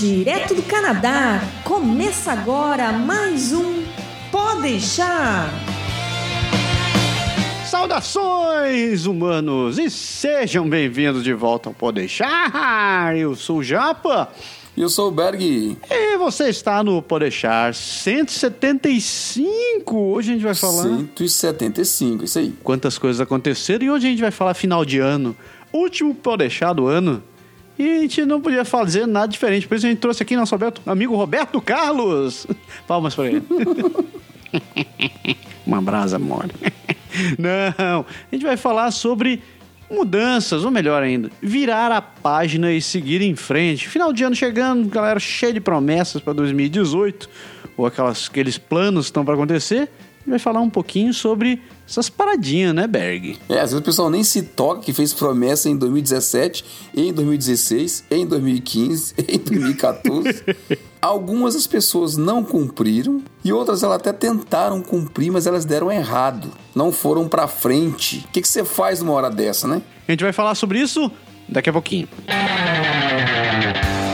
Direto do Canadá, começa agora mais um Pode deixar. Saudações, humanos, e sejam bem-vindos de volta ao Pode deixar. Eu sou o Japa. E eu sou o Berg. E você está no Podeixar 175. Hoje a gente vai falar. 175, isso aí. Quantas coisas aconteceram e hoje a gente vai falar final de ano. Último Podeixar do ano. E a gente não podia fazer nada diferente. Por isso a gente trouxe aqui nosso amigo Roberto Carlos. Palmas para ele. Uma brasa mole. Não, a gente vai falar sobre mudanças, ou melhor ainda, virar a página e seguir em frente. Final de ano chegando, galera cheia de promessas para 2018, ou aquelas, aqueles planos que estão para acontecer. Vai falar um pouquinho sobre essas paradinhas, né, Berg? É, às vezes o pessoal nem se toca que fez promessa em 2017, em 2016, em 2015, em 2014. Algumas as pessoas não cumpriram e outras elas até tentaram cumprir, mas elas deram errado, não foram para frente. O que, que você faz numa hora dessa, né? A gente vai falar sobre isso daqui a pouquinho. E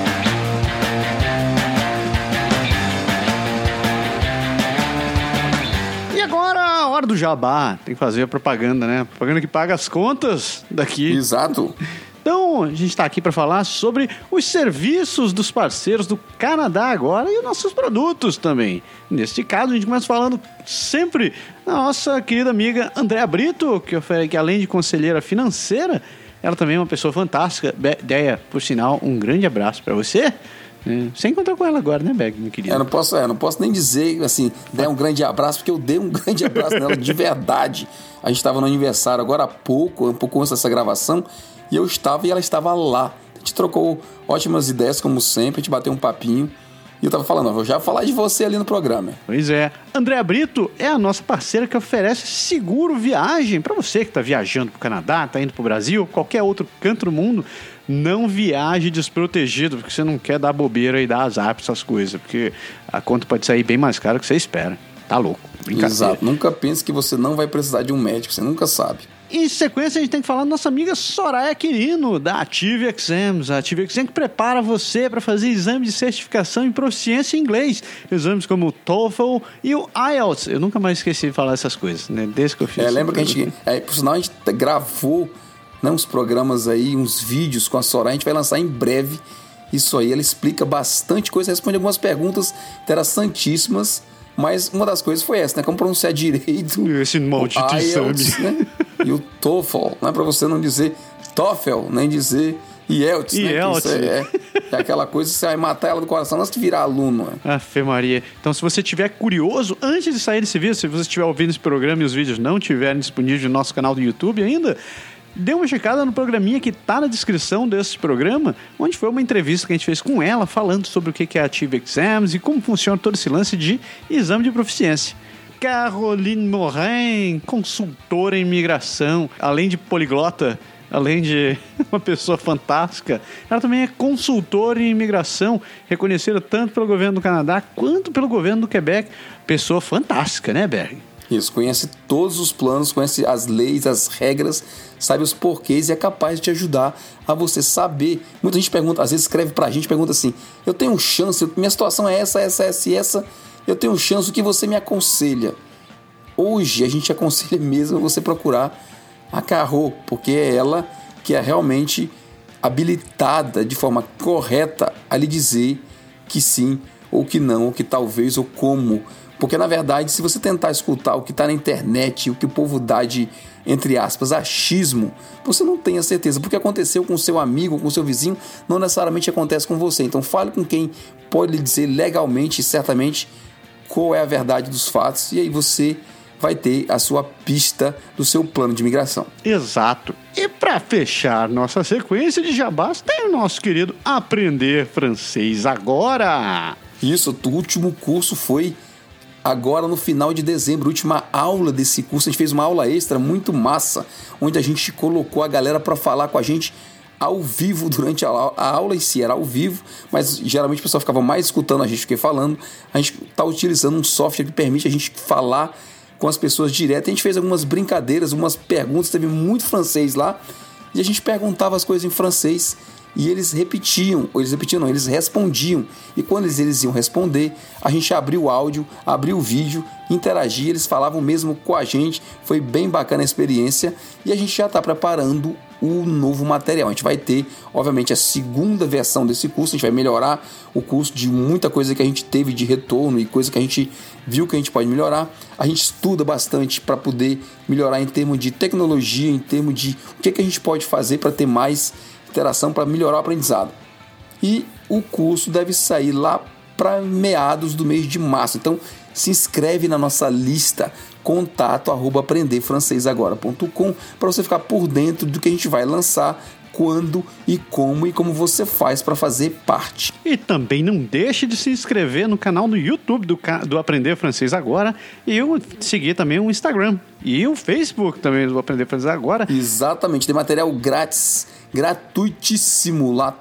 agora a hora do jabá. Tem que fazer a propaganda, né? Propaganda que paga as contas daqui. Exato. Então, a gente está aqui para falar sobre os serviços dos parceiros do Canadá agora e os nossos produtos também. Neste caso, a gente começa falando sempre da nossa querida amiga Andréa Brito, que, que além de conselheira financeira, ela também é uma pessoa fantástica. Ideia, por sinal, um grande abraço para você. É, você encontrou com ela agora, né, Beg, meu querido? Eu não posso, é, não posso nem dizer assim, dar um grande abraço, porque eu dei um grande abraço nela de verdade. A gente estava no aniversário agora há pouco, um pouco antes dessa gravação, e eu estava e ela estava lá. A gente trocou ótimas ideias, como sempre, a gente bateu um papinho. E eu tava falando, vou já falar de você ali no programa. Pois é. Andréa Brito é a nossa parceira que oferece seguro viagem para você que está viajando para o Canadá, está indo para o Brasil, qualquer outro canto do mundo. Não viaje desprotegido, porque você não quer dar bobeira e dar azar para essas coisas, porque a conta pode sair bem mais cara do que você espera. Tá louco. Exato. Nunca pense que você não vai precisar de um médico, você nunca sabe. Em sequência, a gente tem que falar da nossa amiga Soraya Quirino, da Ative Exams. A Ative Exams que prepara você para fazer exame de certificação em proficiência em inglês. Exames como o TOEFL e o IELTS. Eu nunca mais esqueci de falar essas coisas, né? Desde que eu fiz. É, lembra que a gente... É, por sinal, a gente gravou né, uns programas aí, uns vídeos com a Soraya. A gente vai lançar em breve isso aí. Ela explica bastante coisa, responde algumas perguntas interessantíssimas mas uma das coisas foi essa, né? Como pronunciar direito. Esse maldito IELTS, né? E o TOEFL, né? Para você não dizer TOEFL, nem dizer IELTS, né? IELTS. É, é, aquela coisa que você vai matar ela do coração antes de virar aluno. Né? Afe Maria. Então, se você tiver curioso, antes de sair desse vídeo, se você estiver ouvindo esse programa e os vídeos não estiverem disponíveis no nosso canal do YouTube ainda, dê uma checada no programinha que está na descrição desse programa, onde foi uma entrevista que a gente fez com ela, falando sobre o que é Ative Exams e como funciona todo esse lance de exame de proficiência. Caroline Morin, consultora em imigração, além de poliglota, além de uma pessoa fantástica, ela também é consultora em imigração, reconhecida tanto pelo governo do Canadá quanto pelo governo do Quebec. Pessoa fantástica, né, Berg? Isso, conhece todos os planos, conhece as leis, as regras, sabe os porquês e é capaz de te ajudar a você saber. Muita gente pergunta, às vezes escreve pra gente, pergunta assim: eu tenho chance, minha situação é essa, essa, essa e essa, eu tenho chance, o que você me aconselha? Hoje a gente aconselha mesmo você procurar a Carro, porque é ela que é realmente habilitada de forma correta a lhe dizer que sim, ou que não, ou que talvez, ou como porque na verdade, se você tentar escutar o que está na internet, o que o povo dá de, entre aspas, achismo, você não tem a certeza. Porque aconteceu com seu amigo, com seu vizinho, não necessariamente acontece com você. Então fale com quem pode lhe dizer legalmente e certamente qual é a verdade dos fatos, e aí você vai ter a sua pista do seu plano de migração. Exato. E para fechar nossa sequência de jabás, tem o nosso querido Aprender Francês Agora. Isso, o último curso foi agora no final de dezembro, última aula desse curso. A gente fez uma aula extra muito massa, onde a gente colocou a galera para falar com a gente ao vivo durante a aula. A aula em si era ao vivo, mas geralmente o pessoal ficava mais escutando a gente do que falando. A gente está utilizando um software que permite a gente falar com as pessoas direto. A gente fez algumas brincadeiras, algumas perguntas, teve muito francês lá, e a gente perguntava as coisas em francês e eles repetiam, ou eles repetiam não, eles respondiam. E quando eles, eles iam responder, a gente abriu o áudio, abriu o vídeo, interagia, eles falavam mesmo com a gente. Foi bem bacana a experiência e a gente já está preparando o novo material. A gente vai ter, obviamente, a segunda versão desse curso, a gente vai melhorar o curso de muita coisa que a gente teve de retorno e coisa que a gente viu que a gente pode melhorar. A gente estuda bastante para poder melhorar em termos de tecnologia, em termos de o que, que a gente pode fazer para ter mais interação, para melhorar o aprendizado. E o curso deve sair lá para meados do mês de março. Então, se inscreve na nossa lista contato arroba para você ficar por dentro do que a gente vai lançar quando e como e como você faz para fazer parte. E também não deixe de se inscrever no canal do YouTube do, do Aprender Francês Agora e eu seguir também o Instagram e o Facebook também do Aprender Francês Agora. Exatamente, tem material grátis, gratuitíssimo lá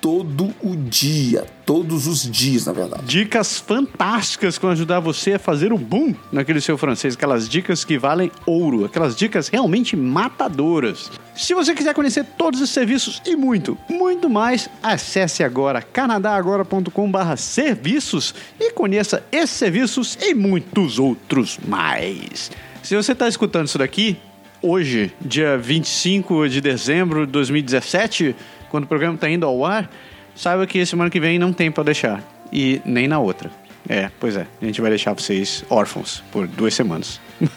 todo o dia, todos os dias, na verdade. Dicas fantásticas que vão ajudar você a fazer o boom naquele seu francês, aquelas dicas que valem ouro, aquelas dicas realmente matadoras. Se você quiser conhecer todos os serviços e muito, muito mais, acesse agora canadagora.com/serviços e conheça esses serviços e muitos outros mais. Se você está escutando isso daqui hoje, dia 25 de dezembro de 2017, quando o programa está indo ao ar, saiba que semana que vem não tem para deixar. E nem na outra. É, pois é. A gente vai deixar vocês órfãos por duas semanas.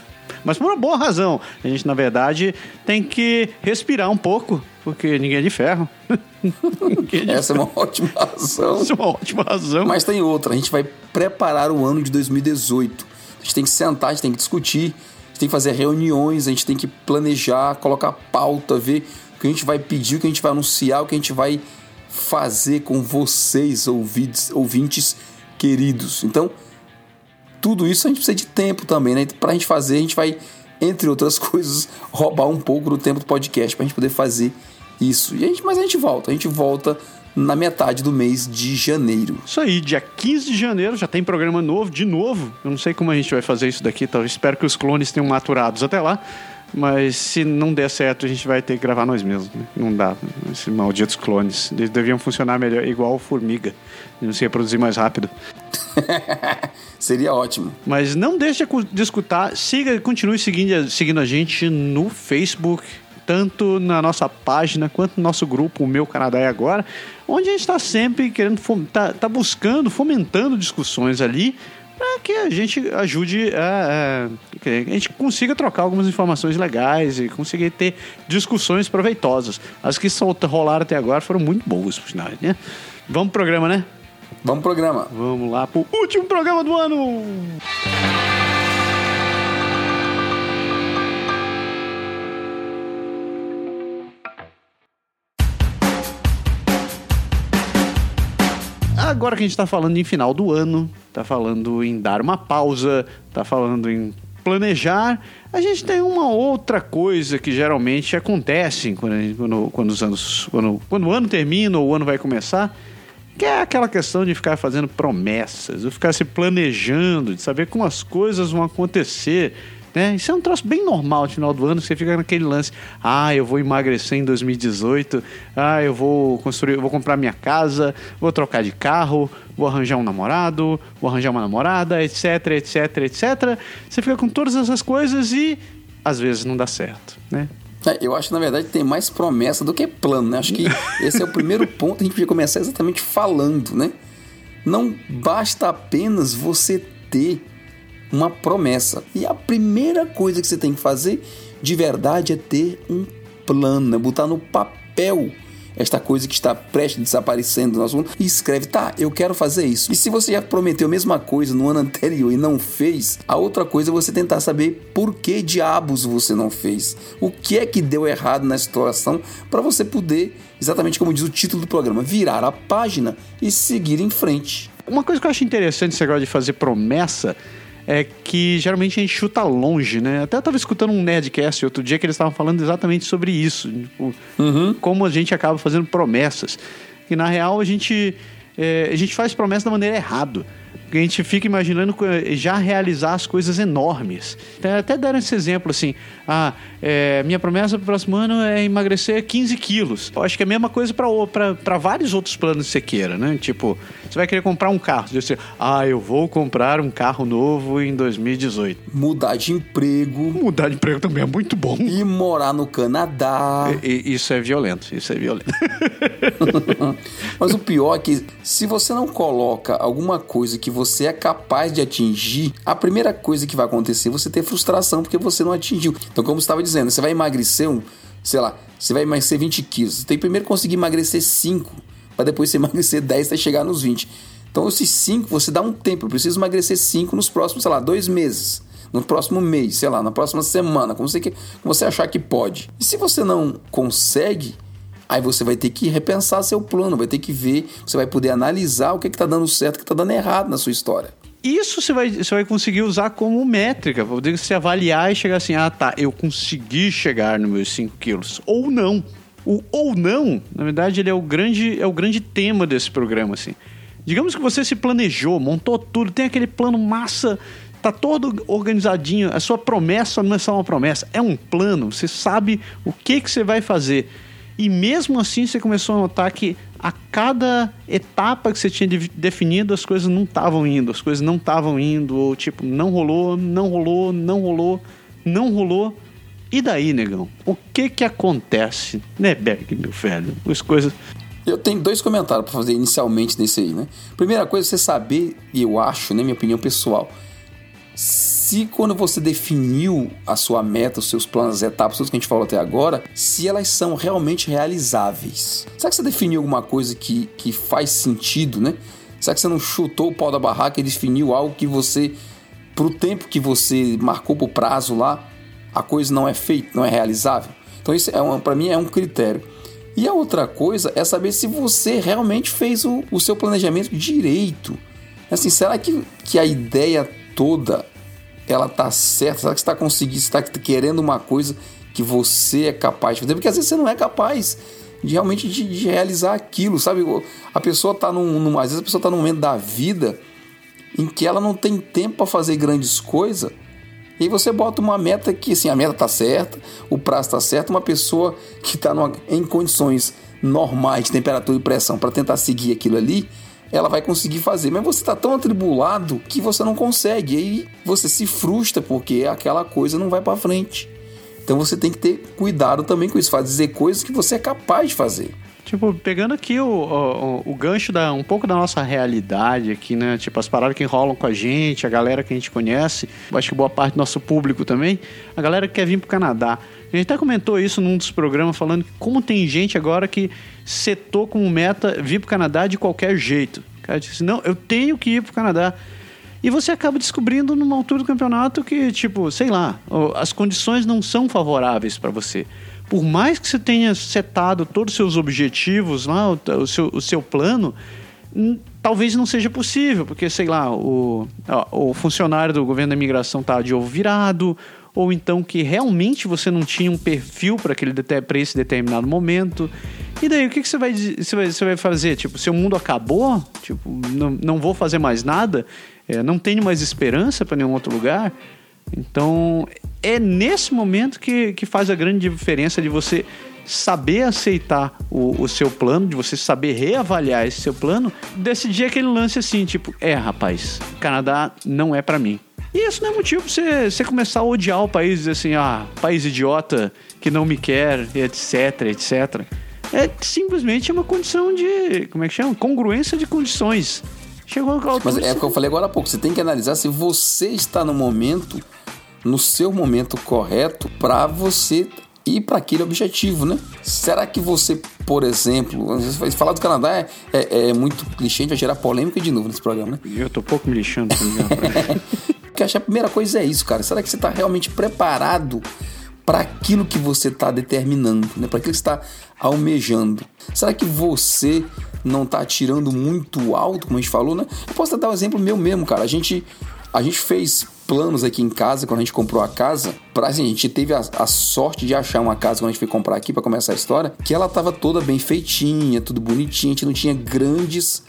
Mas por uma boa razão. A gente, na verdade, tem que respirar um pouco, porque ninguém é de ferro. de Essa é uma ótima razão. Essa é uma ótima razão. Mas tem outra. A gente vai preparar o ano de 2018. A gente tem que sentar, a gente tem que discutir, a gente tem que fazer reuniões, a gente tem que planejar, colocar pauta, ver que a gente vai pedir, o que a gente vai anunciar, o que a gente vai fazer com vocês, ouvintes, ouvintes queridos. Então, tudo isso a gente precisa de tempo também, né? Pra gente fazer, a gente vai, entre outras coisas, roubar um pouco do tempo do podcast pra gente poder fazer isso. E a gente, mas a gente volta, a gente volta na metade do mês de janeiro. Isso aí, dia 15 de janeiro já tem programa novo, de novo. Eu não sei como a gente vai fazer isso daqui, então espero que os clones tenham maturados até lá. Mas se não der certo, a gente vai ter que gravar nós mesmos. Né? Não dá. Esses malditos clones. Eles deviam funcionar melhor, igual formiga. Não se reproduzir mais rápido. Seria ótimo. Mas não deixe de escutar. Siga, continue seguindo, seguindo a gente no Facebook, tanto na nossa página quanto no nosso grupo, o Meu Canadá é Agora, onde a gente está sempre querendo, tá, tá buscando, fomentando discussões ali para que a gente ajude a, a, a, gente consiga trocar algumas informações legais e conseguir ter discussões proveitosas. As que rolaram até agora foram muito boas, por sinal, né? Vamos pro programa, né? Vamos pro programa. Vamos lá pro último programa do ano. Agora que a gente está falando em final do ano, está falando em dar uma pausa, está falando em planejar, a gente tem uma outra coisa que geralmente acontece quando, quando, quando os anos, quando, quando o ano termina ou o ano vai começar, que é aquela questão de ficar fazendo promessas, de ficar se planejando, de saber como as coisas vão acontecer né? Isso é um troço bem normal no final do ano, você fica naquele lance, ah, eu vou emagrecer em 2018, ah, eu vou construir, eu vou comprar minha casa, vou trocar de carro, vou arranjar um namorado, vou arranjar uma namorada, etc, etc, etc. Você fica com todas essas coisas e às vezes não dá certo, né? É, eu acho que na verdade tem mais promessa do que plano, né? Acho que esse é o primeiro ponto que a gente podia começar exatamente falando, né? Não basta apenas você ter uma promessa. E a primeira coisa que você tem que fazer de verdade é ter um plano, é botar no papel esta coisa que está prestes a desaparecendo do nosso mundo e escreve, tá, eu quero fazer isso. E se você já prometeu a mesma coisa no ano anterior e não fez, a outra coisa é você tentar saber por que diabos você não fez. O que é que deu errado na situação para você poder, exatamente como diz o título do programa, virar a página e seguir em frente. Uma coisa que eu acho interessante esse negócio de fazer promessa é que geralmente a gente chuta longe, né? Até eu tava escutando um Nerdcast outro dia que eles estavam falando exatamente sobre isso. Tipo, uhum. Como a gente acaba fazendo promessas. Que na real a gente, é, a gente faz promessa da maneira errada. A gente fica imaginando já realizar as coisas enormes. Até deram esse exemplo assim: ah, é, minha promessa para o próximo ano é emagrecer 15 quilos. Eu acho que é a mesma coisa para vários outros planos que você queira, né? Tipo, você vai querer comprar um carro. Você, ah, eu vou comprar um carro novo em 2018. Mudar de emprego. Mudar de emprego também é muito bom. E morar no Canadá. E, isso é violento, isso é violento. Mas o pior é que se você não coloca alguma coisa que você é capaz de atingir, a primeira coisa que vai acontecer é você ter frustração porque você não atingiu. Então, como você estava dizendo, você vai emagrecer um, sei lá, você vai emagrecer 20 quilos. Você tem que primeiro conseguir emagrecer 5 para depois você emagrecer 10 até chegar nos 20. Então, esses 5, você dá um tempo. Eu preciso emagrecer 5 nos próximos, sei lá, dois meses. No próximo mês, sei lá, na próxima semana, como você, como você achar que pode. E se você não consegue, aí você vai ter que repensar seu plano, vai ter que ver, você vai poder analisar o que está dando certo, o que está dando errado na sua história. Isso você vai, você vai conseguir usar como métrica, para poder se avaliar e chegar assim, ah tá, eu consegui chegar nos meus 5 quilos, ou não. O ou não, na verdade, ele é o grande, é o grande tema desse programa, assim. Digamos que você se planejou, montou tudo, tem aquele plano massa, tá todo organizadinho. A sua promessa não é só uma promessa, é um plano. Você sabe o que, que você vai fazer. E mesmo assim você começou a notar que a cada etapa que você tinha definido, as coisas não estavam indo, as coisas não estavam indo, ou tipo, não rolou, não rolou, não rolou, não rolou. E daí, negão? O que que acontece, né, Berg, meu velho? As coisas. Eu tenho dois comentários para fazer inicialmente nesse aí, né? Primeira coisa, você saber, e eu acho, né, minha opinião pessoal, se quando você definiu a sua meta, os seus planos, as etapas, tudo que a gente falou até agora, se elas são realmente realizáveis. Será que você definiu alguma coisa que, que faz sentido, né? Será que você não chutou o pau da barraca e definiu algo que você, pro tempo que você marcou pro prazo lá, a coisa não é feita, não é realizável. Então isso é para mim é um critério. E a outra coisa é saber se você realmente fez o, o seu planejamento direito. Assim, será que, que a ideia toda ela tá certa? Será que está conseguindo, está querendo uma coisa que você é capaz de fazer? Porque às vezes você não é capaz de realmente de, de realizar aquilo, sabe? A pessoa está num, num, às vezes a pessoa está num momento da vida em que ela não tem tempo para fazer grandes coisas e aí você bota uma meta que, assim, a meta tá certa, o prazo tá certo, uma pessoa que está em condições normais de temperatura e pressão para tentar seguir aquilo ali, ela vai conseguir fazer. Mas você está tão atribulado que você não consegue. E aí você se frustra porque aquela coisa não vai para frente. Então você tem que ter cuidado também com isso, fazer coisas que você é capaz de fazer. Tipo, pegando aqui o, o, o, gancho da um pouco da nossa realidade aqui, né? Tipo, as paradas que enrolam com a gente, a galera que a gente conhece, acho que boa parte do nosso público também, a galera que quer vir pro Canadá. A gente até comentou isso num dos programas, falando como tem gente agora que setou como meta vir pro Canadá de qualquer jeito. O cara disse, não, eu tenho que ir pro Canadá. E você acaba descobrindo numa altura do campeonato que, tipo, sei lá, as condições não são favoráveis para você por mais que você tenha setado todos os seus objetivos lá, o, o, seu, o seu plano, talvez não seja possível, porque, sei lá, o, o funcionário do governo da imigração está de ovo virado, ou então que realmente você não tinha um perfil para aquele para esse determinado momento. E daí, o que, que você, vai, você, vai, você vai fazer? Tipo, seu mundo acabou? Tipo, não, não vou fazer mais nada? É, não tenho mais esperança para nenhum outro lugar? Então, é nesse momento que, que faz a grande diferença de você saber aceitar o, o, seu plano, de você saber reavaliar esse seu plano, decidir aquele lance assim, tipo, é, rapaz, Canadá não é para mim. E isso não é motivo pra você, você começar a odiar o país, dizer assim, ah, país idiota, que não me quer, etc, etc. É simplesmente uma condição de, como é que chama? Congruência de condições. Chegou ao Mas é o que eu falei agora há pouco, você tem que analisar se você está no momento no seu momento correto para você ir para aquele objetivo, né? Será que você, por exemplo, falar do Canadá é, é, é muito clichê, vai gerar polêmica de novo nesse programa, né? Eu tô pouco me lixando. Porque que a primeira coisa é isso, cara. Será que você está realmente preparado para aquilo que você está determinando, né? Para aquilo que está almejando? Será que você não está tirando muito alto, como a gente falou, né? Eu posso dar um exemplo meu mesmo, cara. A gente, a gente fez planos aqui em casa, quando a gente comprou a casa, pra, assim, a gente teve a, a, sorte de achar uma casa quando a gente foi comprar aqui para começar a história, que ela tava toda bem feitinha, tudo bonitinho, a gente não tinha grandes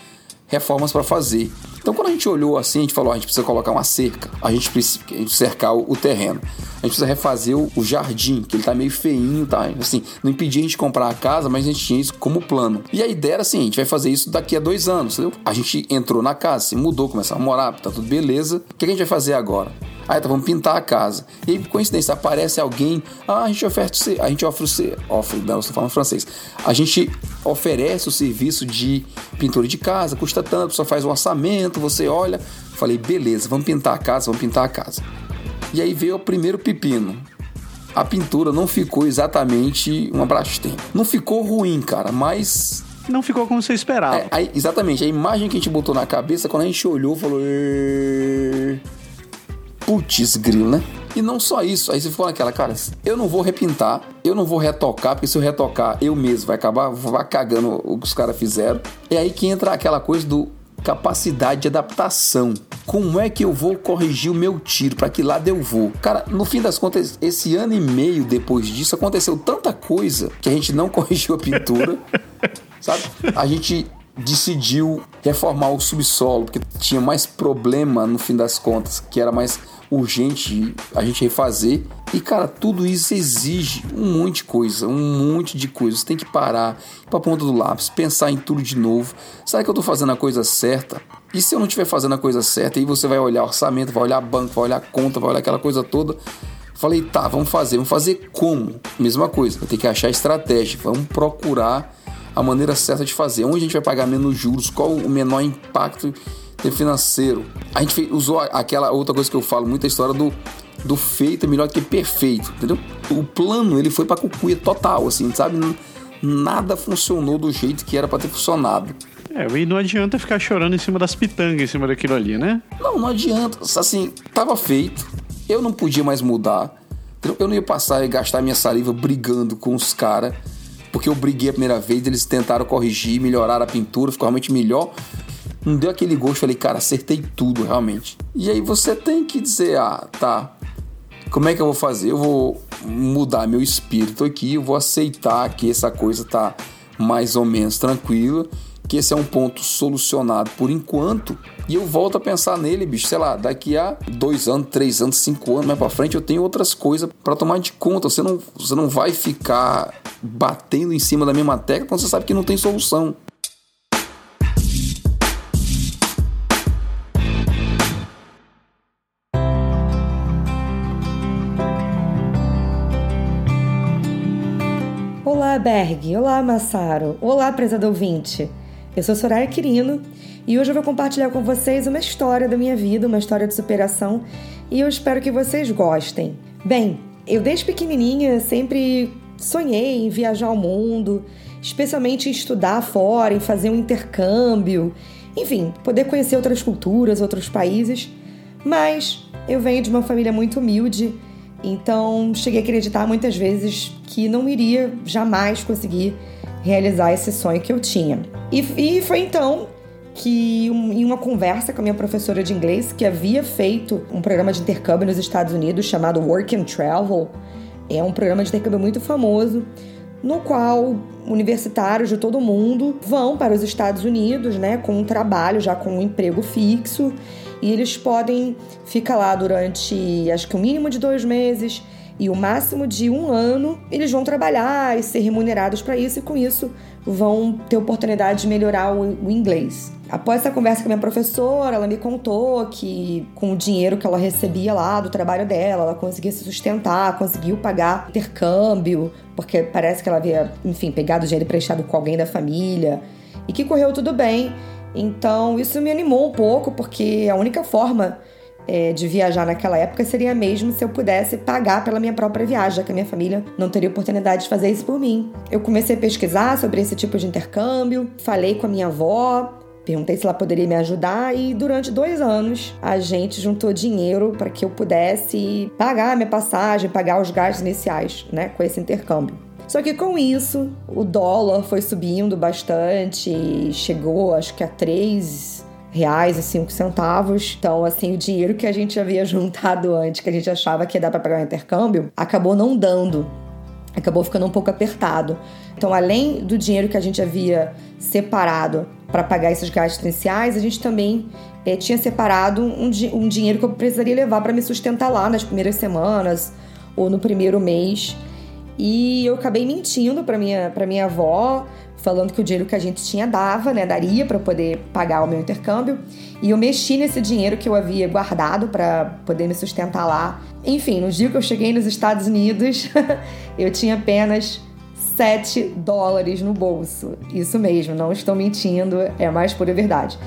reformas para fazer. Então, quando a gente olhou assim, a gente falou: a gente precisa colocar uma cerca, a gente precisa cercar o, terreno, a gente precisa refazer o, o, jardim, que ele tá meio feinho, tá? Assim, não impedia a gente comprar a casa, mas a gente tinha isso como plano. E a ideia era assim: a gente vai fazer isso daqui a dois anos, entendeu? A gente entrou na casa, se mudou, começou a morar, tá tudo beleza. O que a gente vai fazer agora? Aí tá, vamos pintar a casa. E aí, por coincidência, aparece alguém. Ah, a gente oferece. A gente oferece. Ofre, não, estou falando francês. A gente oferece o serviço de pintura de casa, custa tanto, só faz um orçamento, você olha. Falei, beleza, vamos pintar a casa, vamos pintar a casa. E aí veio o primeiro pepino. A pintura não ficou exatamente uma Brastemp. Não ficou ruim, cara, mas não ficou como você esperava. É, aí, exatamente. A imagem que a gente botou na cabeça, quando a gente olhou, falou. Putz, grilo, né? E não só isso, aí você ficou naquela, cara, eu não vou repintar, eu não vou retocar, porque se eu retocar, eu mesmo vai acabar vai cagando o que os caras fizeram. É aí que entra aquela coisa do capacidade de adaptação. Como é que eu vou corrigir o meu tiro? Para que lado eu vou? Cara, no fim das contas, esse ano e meio depois disso, aconteceu tanta coisa que a gente não corrigiu a pintura, sabe? A gente decidiu reformar o subsolo, porque tinha mais problema no fim das contas, que era mais urgente a gente refazer. E cara, tudo isso exige um monte de coisa, um monte de coisa. Você tem que parar, ir pra ponta do lápis, pensar em tudo de novo. Será que eu tô fazendo a coisa certa? E se eu não estiver fazendo a coisa certa, aí você vai olhar orçamento, vai olhar banco, vai olhar conta, vai olhar aquela coisa toda. Falei, tá, vamos fazer. Vamos fazer como? Mesma coisa, vai ter que achar estratégia. Vamos procurar a maneira certa de fazer. Onde a gente vai pagar menos juros? Qual o menor impacto financeiro? A gente fez, usou aquela outra coisa que eu falo muito, a história do, do feito é melhor que perfeito, entendeu? O plano, ele foi pra cucuia total, assim, sabe? Nada funcionou do jeito que era para ter funcionado. É, e não adianta ficar chorando em cima das pitangas, em cima daquilo ali, né? Não, não adianta. Assim, tava feito, eu não podia mais mudar. Eu não ia passar e gastar minha saliva brigando com os caras porque eu briguei a primeira vez, eles tentaram corrigir, melhorar a pintura, ficou realmente melhor. Não deu aquele gosto, falei, cara, acertei tudo realmente. E aí você tem que dizer, ah, tá, como é que eu vou fazer? Eu vou mudar meu espírito aqui, eu vou aceitar que essa coisa tá mais ou menos tranquila que esse é um ponto solucionado por enquanto. E eu volto a pensar nele, bicho, sei lá, daqui a dois anos, três anos, cinco anos mais pra frente, eu tenho outras coisas para tomar de conta. Você não, você não vai ficar batendo em cima da mesma tecla quando você sabe que não tem solução. Berg. Olá, Massaro. Olá, prezado ouvinte. Eu sou Soraya Quirino e hoje eu vou compartilhar com vocês uma história da minha vida, uma história de superação e eu espero que vocês gostem. Bem, eu desde pequenininha sempre sonhei em viajar ao mundo, especialmente em estudar fora, em fazer um intercâmbio, enfim, poder conhecer outras culturas, outros países. Mas eu venho de uma família muito humilde, então cheguei a acreditar muitas vezes que não iria jamais conseguir realizar esse sonho que eu tinha. E, e foi então que um, em uma conversa com a minha professora de inglês, que havia feito um programa de intercâmbio nos Estados Unidos chamado Work and Travel, é um programa de intercâmbio muito famoso, no qual universitários de todo mundo vão para os Estados Unidos, né, com um trabalho já com um emprego fixo, e eles podem ficar lá durante acho que o um mínimo de dois meses e o máximo de um ano eles vão trabalhar e ser remunerados para isso, e com isso vão ter oportunidade de melhorar o, inglês. Após essa conversa com a minha professora, ela me contou que com o dinheiro que ela recebia lá do trabalho dela, ela conseguia se sustentar, conseguiu pagar intercâmbio, porque parece que ela havia, enfim, pegado dinheiro emprestado com alguém da família, e que correu tudo bem. Então isso me animou um pouco, porque a única forma é, de viajar naquela época seria mesmo se eu pudesse pagar pela minha própria viagem, já que a minha família não teria oportunidade de fazer isso por mim. Eu comecei a pesquisar sobre esse tipo de intercâmbio, falei com a minha avó, Perguntei se ela poderia me ajudar e durante dois anos a gente juntou dinheiro para que eu pudesse pagar a minha passagem, pagar os gastos iniciais, né, com esse intercâmbio. Só que com isso, o dólar foi subindo bastante, chegou acho que a 3 reais e cinco centavos. Então, assim, o dinheiro que a gente havia juntado antes, que a gente achava que ia dar para pagar o intercâmbio, acabou não dando. acabou ficando um pouco apertado. Então, além do dinheiro que a gente havia separado para pagar esses gastos iniciais, a gente também é, tinha separado um, um dinheiro que eu precisaria levar para me sustentar lá nas primeiras semanas ou no primeiro mês. E eu acabei mentindo para minha, pra minha avó, falando que o dinheiro que a gente tinha dava, né, daria para poder pagar o meu intercâmbio. E eu mexi nesse dinheiro que eu havia guardado para poder me sustentar lá. Enfim, no dia que eu cheguei nos Estados Unidos, eu tinha apenas 7 dólares no bolso. Isso mesmo, não estou mentindo, é a mais pura verdade.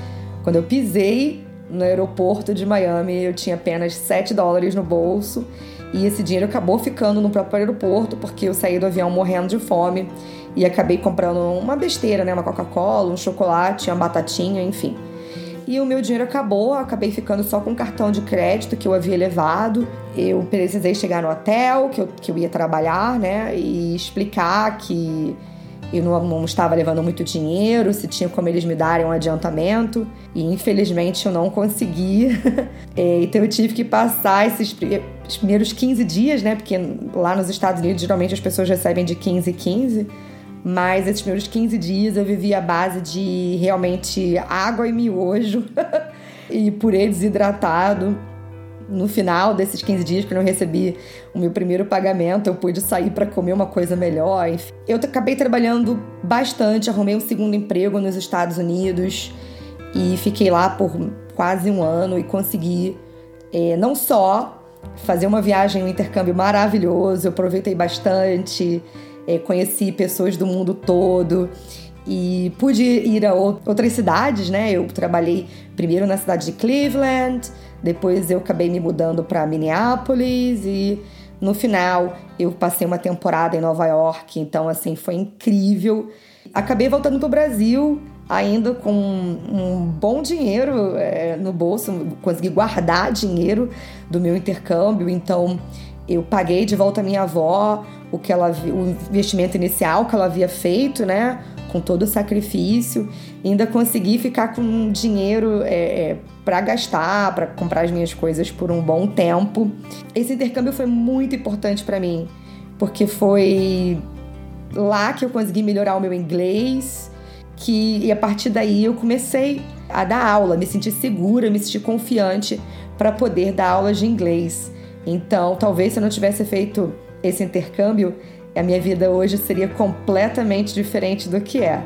Quando eu pisei no aeroporto de Miami, eu tinha apenas 7 dólares no bolso e esse dinheiro acabou ficando no próprio aeroporto porque eu saí do avião morrendo de fome e acabei comprando uma besteira, né, uma Coca-Cola, um chocolate, uma batatinha, enfim. E o meu dinheiro acabou, acabei ficando só com o cartão de crédito que eu havia levado. Eu precisei chegar no hotel, que eu, que eu ia trabalhar, né? E explicar que eu não, não, estava levando muito dinheiro, se tinha como eles me darem um adiantamento. E infelizmente eu não consegui. é, então eu tive que passar esses primeiros 15 dias, né? Porque lá nos Estados Unidos geralmente as pessoas recebem de 15 em 15 mas esses primeiros 15 dias eu vivi à base de realmente água e miojo e purê desidratado. No final desses 15 dias que eu recebi o meu primeiro pagamento, eu pude sair para comer uma coisa melhor. Eu acabei trabalhando bastante, arrumei um segundo emprego nos Estados Unidos e fiquei lá por quase um ano e consegui é, não só fazer uma viagem, um intercâmbio maravilhoso, eu aproveitei bastante, é, conheci pessoas do mundo todo e pude ir a outras cidades, né? Eu trabalhei primeiro na cidade de Cleveland, depois eu acabei me mudando para Minneapolis e no final eu passei uma temporada em Nova York, então assim foi incrível. Acabei voltando para o Brasil ainda com um bom dinheiro é, no bolso, consegui guardar dinheiro do meu intercâmbio, então eu paguei de volta a minha avó o que ela o investimento inicial que ela havia feito, né, com todo o sacrifício, ainda consegui ficar com dinheiro é, é, para gastar, para comprar as minhas coisas por um bom tempo. Esse intercâmbio foi muito importante para mim, porque foi lá que eu consegui melhorar o meu inglês, que e a partir daí eu comecei a dar aula, me senti segura, me senti confiante para poder dar aulas de inglês. Então, talvez se eu não tivesse feito esse intercâmbio, a minha vida hoje seria completamente diferente do que é.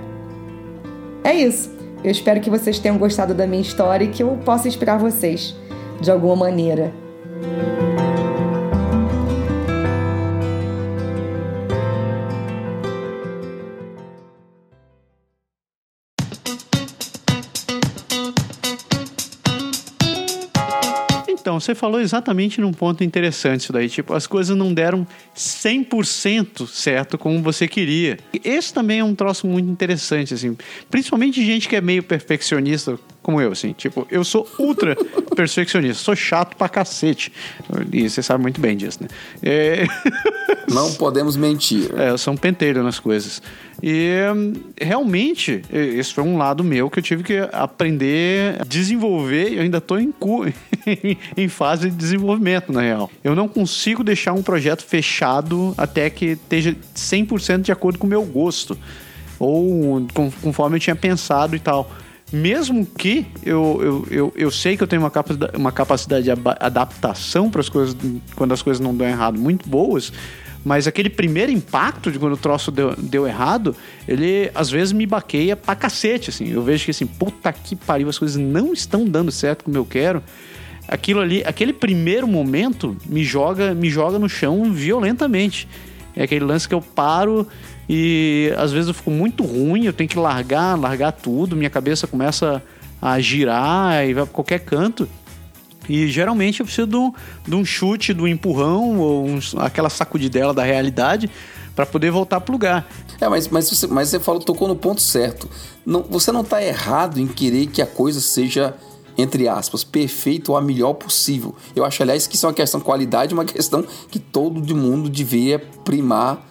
É isso. Eu espero que vocês tenham gostado da minha história e que eu possa inspirar vocês de alguma maneira. Você falou exatamente num ponto interessante isso daí. Tipo, as coisas não deram 100% certo como você queria. Esse também é um troço muito interessante, assim. Principalmente gente que é meio perfeccionista, como eu, assim. Tipo, eu sou ultra perfeccionista, sou chato pra cacete. E você sabe muito bem disso, né? É... Não podemos mentir. É, eu sou um penteiro nas coisas. E realmente, esse foi um lado meu que eu tive que aprender a desenvolver. Eu ainda estou em, em fase de desenvolvimento, na real. Eu não consigo deixar um projeto fechado até que esteja 100% de acordo com o meu gosto. Ou conforme eu tinha pensado e tal mesmo que eu, eu, eu, eu sei que eu tenho uma capacidade, uma capacidade de adaptação para as coisas quando as coisas não dão errado muito boas, mas aquele primeiro impacto de quando o troço deu, deu errado, ele às vezes me baqueia pra cacete, assim. Eu vejo que assim, puta que pariu, as coisas não estão dando certo como eu quero. Aquilo ali, aquele primeiro momento me joga, me joga no chão violentamente. É aquele lance que eu paro e às vezes eu fico muito ruim, eu tenho que largar, largar tudo, minha cabeça começa a girar e vai pra qualquer canto. E geralmente eu preciso de um, de um chute, de um empurrão ou um, aquela sacudidela da realidade para poder voltar pro lugar. É, mas, mas, você, mas você falou, tocou no ponto certo. Não, você não está errado em querer que a coisa seja, entre aspas, perfeita ou a melhor possível. Eu acho, aliás, que isso é uma questão de qualidade, uma questão que todo mundo deveria primar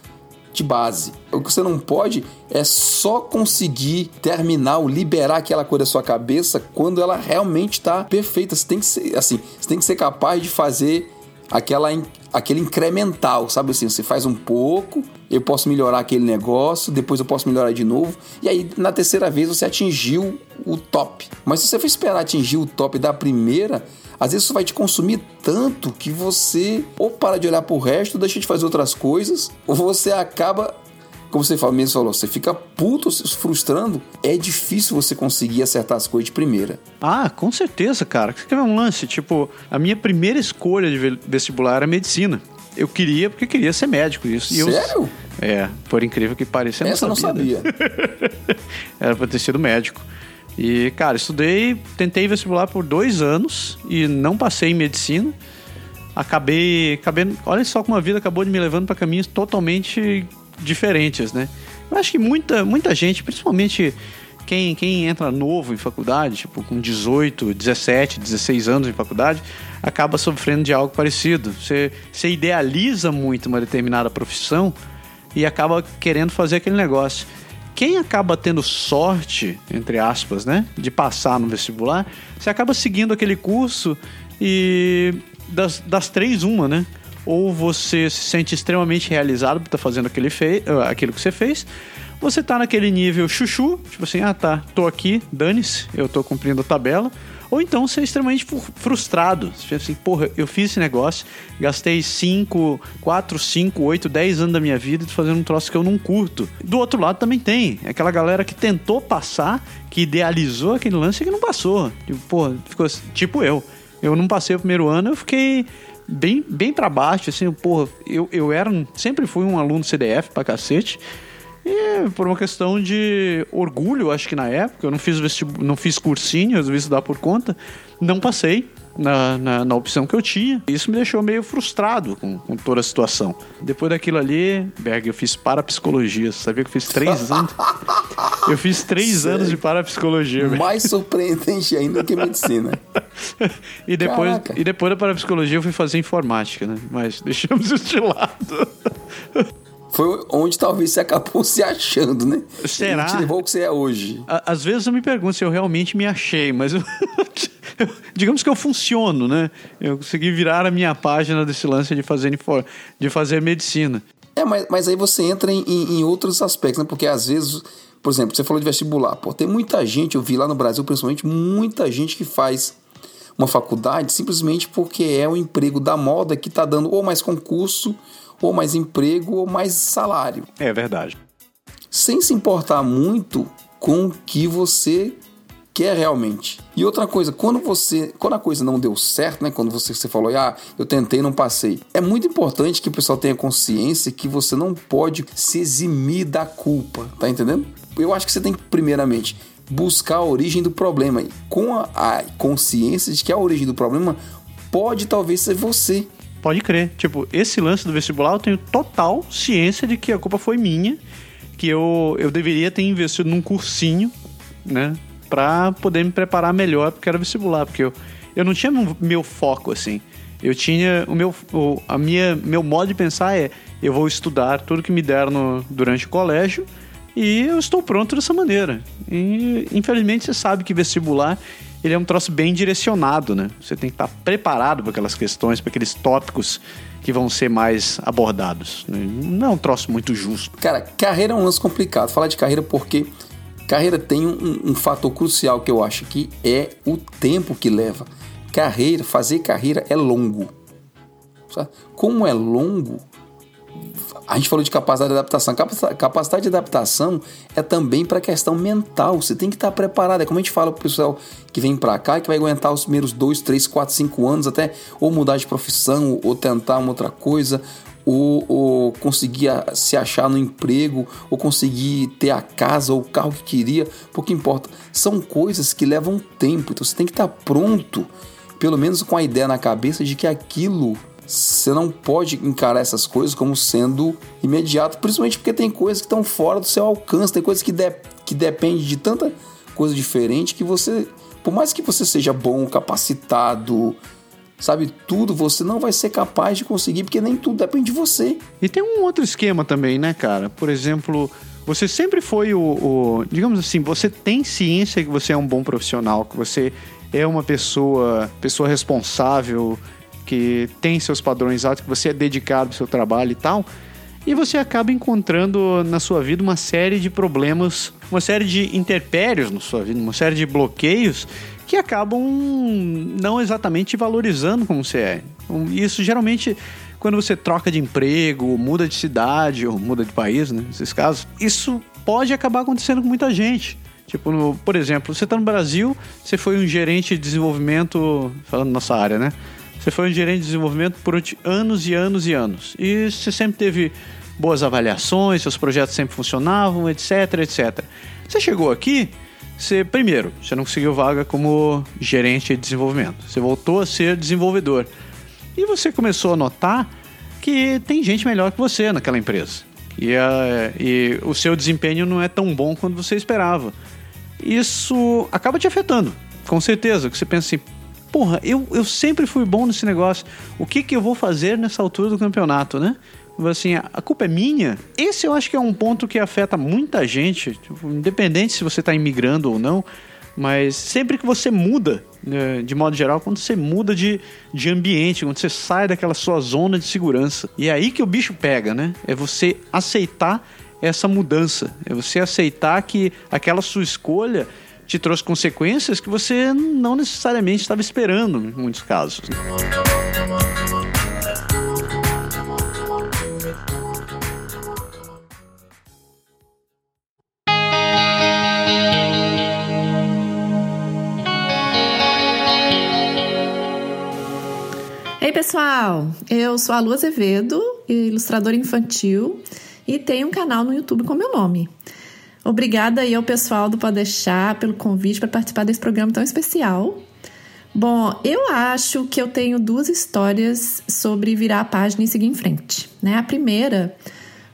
de base. O que você não pode é só conseguir terminar ou liberar aquela coisa da sua cabeça quando ela realmente está perfeita. Você tem que ser assim, você tem que ser capaz de fazer aquela aquele incremental, sabe assim? Você faz um pouco, eu posso melhorar aquele negócio, depois eu posso melhorar de novo, e aí na terceira vez você atingiu o top. Mas se você for esperar atingir o top da primeira, às vezes isso vai te consumir tanto que você ou para de olhar pro resto, deixa de fazer outras coisas, ou você acaba como você mesmo falou, você fica puto se frustrando, é difícil você conseguir acertar as coisas de primeira. Ah, com certeza, cara. Quer ver um lance? Tipo, a minha primeira escolha de vestibular era medicina. Eu queria porque queria ser médico. Isso, Sério? Eu, é, por incrível que pareça, eu Essa não sabia. não sabia. era pra ter sido médico. E, cara, estudei, tentei vestibular por dois anos e não passei em medicina. Acabei, acabei. Olha só como a vida acabou de me levando para caminhos totalmente diferentes, né? Eu acho que muita, muita gente, principalmente quem, quem entra novo em faculdade, tipo com 18, 17, 16 anos em faculdade, acaba sofrendo de algo parecido. Você, você idealiza muito uma determinada profissão e acaba querendo fazer aquele negócio. Quem acaba tendo sorte, entre aspas, né, de passar no vestibular, você acaba seguindo aquele curso e das, das três, uma, né? ou você se sente extremamente realizado por estar tá fazendo aquele fei ah, aquilo que você fez, você tá naquele nível chuchu, tipo assim, ah tá, tô aqui, dane-se, eu tô cumprindo a tabela. Ou então é extremamente frustrado. Você assim, porra, eu fiz esse negócio, gastei 5, 4, 5, 8, 10 anos da minha vida fazendo um troço que eu não curto. Do outro lado também tem aquela galera que tentou passar, que idealizou aquele lance e que não passou. Tipo, porra, ficou assim, tipo eu. Eu não passei o primeiro ano, eu fiquei bem, bem para baixo, assim, porra, eu, eu era, sempre fui um aluno CDF pra cacete. E por uma questão de orgulho, acho que na época, eu não fiz, vestib... não fiz cursinho, resolvi estudar por conta, não passei na, na, na, opção que eu tinha. Isso me deixou meio frustrado com, com, toda a situação. Depois daquilo ali, Berg, eu fiz parapsicologia. Você sabia que eu fiz três anos? Eu fiz três Sério? anos de parapsicologia. Mais surpreendente ainda que medicina. e, depois, e depois da parapsicologia eu fui fazer informática, né? Mas deixamos isso de lado. Foi onde talvez você acabou se achando, né? Será? E te levou o que você é hoje. Às vezes eu me pergunto se eu realmente me achei, mas eu... digamos que eu funciono, né? Eu consegui virar a minha página desse lance de fazer, de fazer medicina. É, mas, mas aí você entra em, em outros aspectos, né? Porque às vezes, por exemplo, você falou de vestibular. Pô, tem muita gente, eu vi lá no Brasil, principalmente, muita gente que faz uma faculdade simplesmente porque é o emprego da moda que está dando ou mais concurso, ou mais emprego, ou mais salário. É verdade. Sem se importar muito com o que você quer realmente. E outra coisa, quando você, quando a coisa não deu certo, né, quando você, você falou, ah, eu tentei, não passei, é muito importante que o pessoal tenha consciência que você não pode se eximir da culpa, tá entendendo? Eu acho que você tem que primeiramente buscar a origem do problema com a, a consciência de que a origem do problema pode talvez ser você. Pode crer. Tipo, esse lance do vestibular eu tenho total ciência de que a culpa foi minha, que eu, eu deveria ter investido num cursinho, né? Pra poder me preparar melhor, porque era vestibular, porque eu, eu não tinha meu foco assim. Eu tinha o meu o, a minha meu modo de pensar é eu vou estudar tudo que me der no, durante o colégio e eu estou pronto dessa maneira. E infelizmente você sabe que vestibular ele é um troço bem direcionado, né? Você tem que estar preparado para aquelas questões, para aqueles tópicos que vão ser mais abordados. Né? Não é um troço muito justo. Cara, carreira é um lance complicado. Falar de carreira porque carreira tem um, um fator crucial que eu acho que é o tempo que leva. Carreira, fazer carreira é longo. Como é longo, a gente falou de capacidade de adaptação. Capacidade de adaptação é também para a questão mental. Você tem que estar preparado. É como a gente fala para o pessoal que vem para cá e que vai aguentar os primeiros 2, 3, 4, 5 anos até ou mudar de profissão ou tentar uma outra coisa. Ou, ou conseguir se achar no emprego, ou conseguir ter a casa ou o carro que queria, pouco importa. São coisas que levam tempo, então você tem que estar pronto, pelo menos com a ideia na cabeça de que aquilo você não pode encarar essas coisas como sendo imediato, principalmente porque tem coisas que estão fora do seu alcance, tem coisas que, de, que depende de tanta coisa diferente que você, por mais que você seja bom, capacitado, sabe tudo, você não vai ser capaz de conseguir porque nem tudo depende de você. E tem um outro esquema também, né, cara? Por exemplo, você sempre foi o, o digamos assim, você tem ciência que você é um bom profissional, que você é uma pessoa, pessoa responsável, que tem seus padrões altos, que você é dedicado ao seu trabalho e tal, e você acaba encontrando na sua vida uma série de problemas, uma série de interpérios na sua vida, uma série de bloqueios que acabam não exatamente valorizando como você é. Então, isso geralmente quando você troca de emprego, muda de cidade ou muda de país, né, nesses casos, isso pode acabar acontecendo com muita gente. Tipo, no, por exemplo, você está no Brasil, você foi um gerente de desenvolvimento, falando nossa área, né? Você foi um gerente de desenvolvimento por anos e anos e anos. E você sempre teve boas avaliações, seus projetos sempre funcionavam, etc, etc. Você chegou aqui, você primeiro, você não conseguiu vaga como gerente de desenvolvimento. Você voltou a ser desenvolvedor. E você começou a notar que tem gente melhor que você naquela empresa. E, a, e o seu desempenho não é tão bom quanto você esperava. Isso acaba te afetando, com certeza. Que você pensa assim, porra, eu, eu sempre fui bom nesse negócio. O que, que eu vou fazer nessa altura do campeonato, né? Assim, a culpa é minha? Esse eu acho que é um ponto que afeta muita gente, tipo, independente se você está imigrando ou não, mas sempre que você muda, né, de modo geral, quando você muda de, de ambiente, quando você sai daquela sua zona de segurança. E é aí que o bicho pega, né? É você aceitar essa mudança. É você aceitar que aquela sua escolha te trouxe consequências que você não necessariamente estava esperando, em muitos casos. Ei, pessoal! Eu sou a Lu Azevedo, ilustradora infantil, e tenho um canal no YouTube com meu nome. Obrigada aí ao pessoal do Podeixar pelo convite para participar desse programa tão especial. Bom, eu acho que eu tenho duas histórias sobre virar a página e seguir em frente. Né? A primeira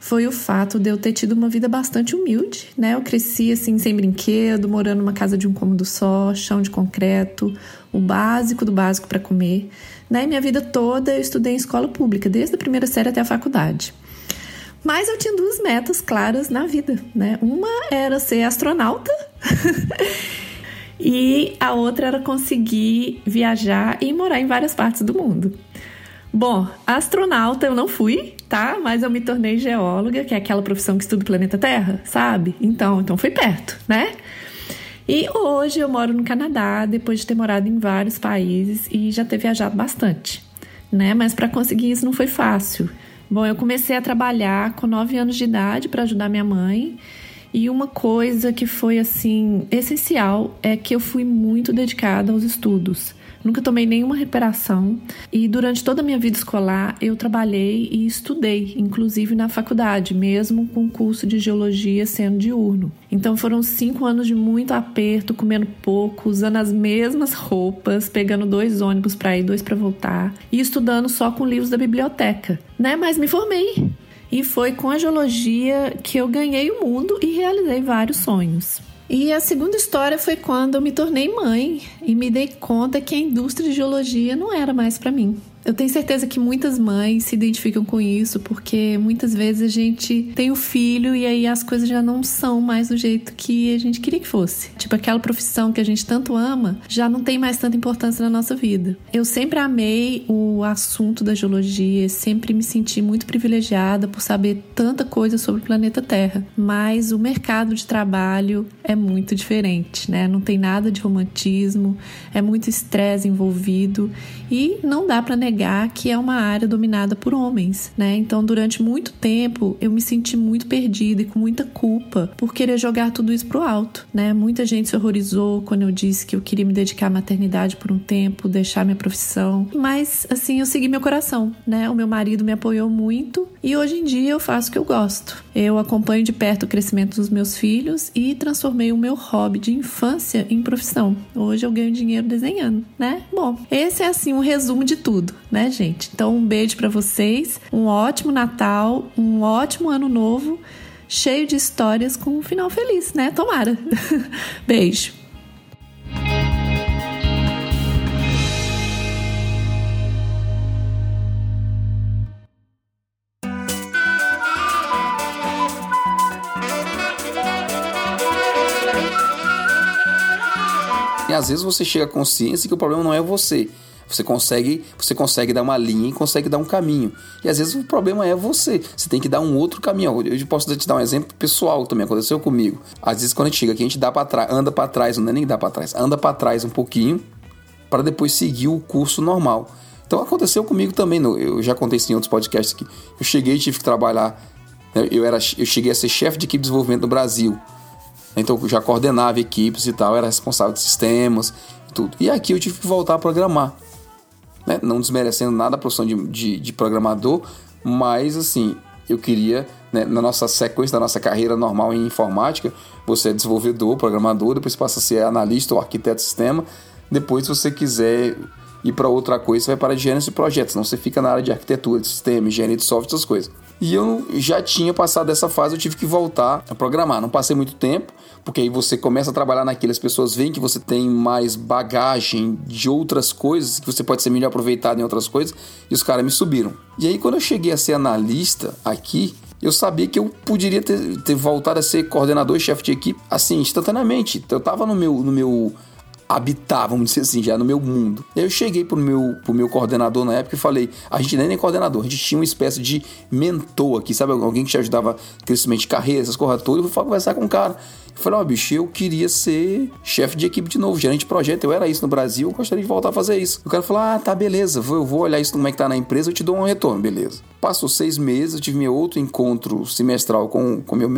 foi o fato de eu ter tido uma vida bastante humilde, né? Eu cresci assim sem brinquedo, morando numa casa de um cômodo só, chão de concreto, o básico do básico para comer, né? Minha vida toda eu estudei em escola pública, desde a primeira série até a faculdade. Mas eu tinha duas metas claras na vida, né? Uma era ser astronauta e a outra era conseguir viajar e morar em várias partes do mundo. Bom, astronauta eu não fui, tá? Mas eu me tornei geóloga, que é aquela profissão que estuda o planeta Terra, sabe? Então, então fui perto, né? E hoje eu moro no Canadá, depois de ter morado em vários países e já ter viajado bastante, né? Mas para conseguir isso não foi fácil. Bom, eu comecei a trabalhar com 9 anos de idade para ajudar minha mãe. E uma coisa que foi assim essencial é que eu fui muito dedicada aos estudos. Nunca tomei nenhuma recuperação e durante toda a minha vida escolar eu trabalhei e estudei, inclusive na faculdade, mesmo com o curso de geologia sendo diurno. Então foram cinco anos de muito aperto, comendo pouco, usando as mesmas roupas, pegando dois ônibus para ir, dois para voltar e estudando só com livros da biblioteca, né? Mas me formei. E foi com a geologia que eu ganhei o mundo e realizei vários sonhos. E a segunda história foi quando eu me tornei mãe e me dei conta que a indústria de geologia não era mais para mim. Eu tenho certeza que muitas mães se identificam com isso, porque muitas vezes a gente tem o filho e aí as coisas já não são mais do jeito que a gente queria que fosse. Tipo, aquela profissão que a gente tanto ama já não tem mais tanta importância na nossa vida. Eu sempre amei o assunto da geologia, sempre me senti muito privilegiada por saber tanta coisa sobre o planeta Terra, mas o mercado de trabalho é muito diferente, né? Não tem nada de romantismo, é muito estresse envolvido e não dá para negar negar que é uma área dominada por homens, né? Então, durante muito tempo, eu me senti muito perdida e com muita culpa por querer jogar tudo isso pro alto, né? Muita gente se horrorizou quando eu disse que eu queria me dedicar à maternidade por um tempo, deixar minha profissão, mas assim, eu segui meu coração, né? O meu marido me apoiou muito e hoje em dia eu faço o que eu gosto. Eu acompanho de perto o crescimento dos meus filhos e transformei o meu hobby de infância em profissão. Hoje eu ganho dinheiro desenhando, né? Bom, esse é assim um resumo de tudo né, gente? Então, um beijo para vocês, um ótimo Natal, um ótimo Ano Novo, cheio de histórias com um final feliz, né? Tomara. beijo. E às vezes você chega à consciência que o problema não é você, Você consegue, você consegue dar uma linha e consegue dar um caminho. E às vezes o problema é você. Você tem que dar um outro caminho. Eu posso te dar um exemplo pessoal que também aconteceu comigo. Às vezes quando a gente chega aqui, a gente dá para trás, anda para trás, não é nem dá para trás, anda para trás um pouquinho para depois seguir o curso normal. Então aconteceu comigo também. Eu já contei isso em outros podcasts aqui. Eu cheguei e tive que trabalhar. Né, eu, era, eu cheguei a ser chefe de equipe de desenvolvimento no Brasil. Então eu já coordenava equipes e tal, era responsável de sistemas e tudo. E aqui eu tive que voltar a programar. Né? Não desmerecendo nada a profissão de, de, de programador, mas assim, eu queria, né, na nossa sequência da nossa carreira normal em informática, você é desenvolvedor, programador, depois passa a ser analista ou arquiteto de sistema. Depois, se você quiser ir para outra coisa, você vai para a gerência de projetos, senão você fica na área de arquitetura, de sistema, engenharia de software, essas coisas. E eu já tinha passado dessa fase, eu tive que voltar a programar. Não passei muito tempo, porque aí você começa a trabalhar naquilo, as pessoas veem que você tem mais bagagem de outras coisas, que você pode ser melhor aproveitado em outras coisas, e os caras me subiram. E aí, quando eu cheguei a ser analista aqui, eu sabia que eu poderia ter, ter voltado a ser coordenador chefe de equipe assim, instantaneamente. Eu estava no meu, no meu habitar, vamos dizer assim, já no meu mundo. Eu cheguei pro meu, pro meu coordenador na época e falei: a gente nem é coordenador, a gente tinha uma espécie de mentor aqui, sabe? Alguém que te ajudava crescimento de carreira, essas coisas todas. Eu fui conversar com o cara. Eu falei: Ó, oh, bicho, eu queria ser chefe de equipe de novo, gerente de projeto. Eu era isso no Brasil, eu gostaria de voltar a fazer isso. O cara falou: Ah, tá, beleza, eu vou olhar isso como é que tá na empresa, eu te dou um retorno, beleza. Passou seis meses, eu tive meu outro encontro semestral com o meu,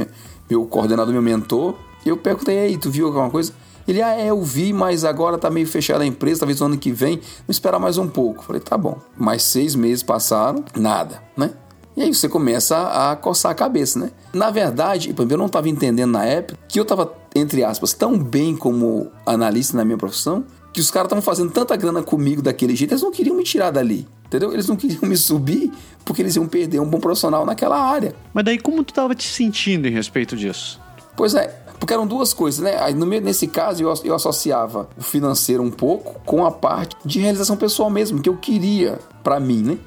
meu coordenador, meu mentor. E eu perguntei: aí, tu viu alguma coisa? Ele, ah, é, eu vi, mas agora tá meio fechada a empresa, talvez no ano que vem, vou esperar mais um pouco. Falei, tá bom. Mais seis meses passaram, nada, né? E aí você começa a coçar a cabeça, né? Na verdade, eu não estava entendendo na época que eu estava, entre aspas, tão bem como analista na minha profissão, que os caras estavam fazendo tanta grana comigo daquele jeito, eles não queriam me tirar dali. Entendeu? Eles não queriam me subir porque eles iam perder um bom profissional naquela área. Mas daí como tu estava te sentindo em respeito disso? Pois é, porque eram duas coisas, né? Aí, nesse caso, eu, eu associava o financeiro um pouco com a parte de realização pessoal mesmo, que eu queria para mim, né?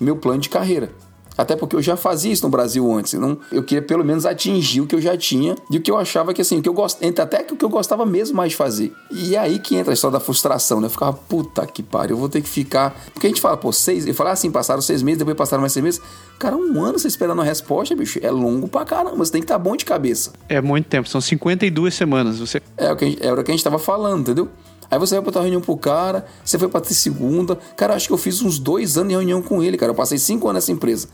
Meu plano de carreira. Até porque eu já fazia isso no Brasil antes. Não, eu queria pelo menos atingir o que eu já tinha e o que eu achava que assim, o que eu gost... até que o que eu gostava mesmo mais de fazer. E é aí que entra a história da frustração, né? Eu ficava, puta que pariu, eu vou ter que ficar. Porque a gente fala, pô, seis. Eu falava assim, passaram seis meses, depois passaram mais seis meses. Cara, um ano você esperando a resposta, bicho, é longo pra caramba. Você tem que estar tá bom de cabeça. É muito tempo, são 52 semanas. Você... É o que, gente, era o que a gente tava falando, entendeu? Aí você vai botar reunião pro cara, você foi pra ter segunda. Cara, acho que eu fiz uns dois anos de reunião com ele, cara. Eu passei cinco anos nessa empresa.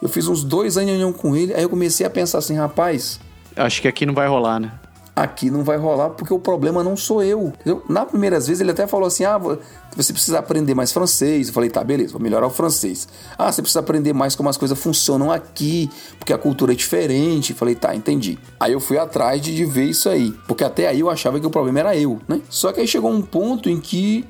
Eu fiz uns dois anos de reunião com ele, aí eu comecei a pensar assim, rapaz. Acho que aqui não vai rolar, né? Aqui não vai rolar porque o problema não sou eu. Entendeu? Na primeira vez ele até falou assim: ah, você precisa aprender mais francês. Eu falei, tá, beleza, vou melhorar o francês. Ah, você precisa aprender mais como as coisas funcionam aqui, porque a cultura é diferente. Eu falei, tá, entendi. Aí eu fui atrás de, de ver isso aí, porque até aí eu achava que o problema era eu, né? Só que aí chegou um ponto em que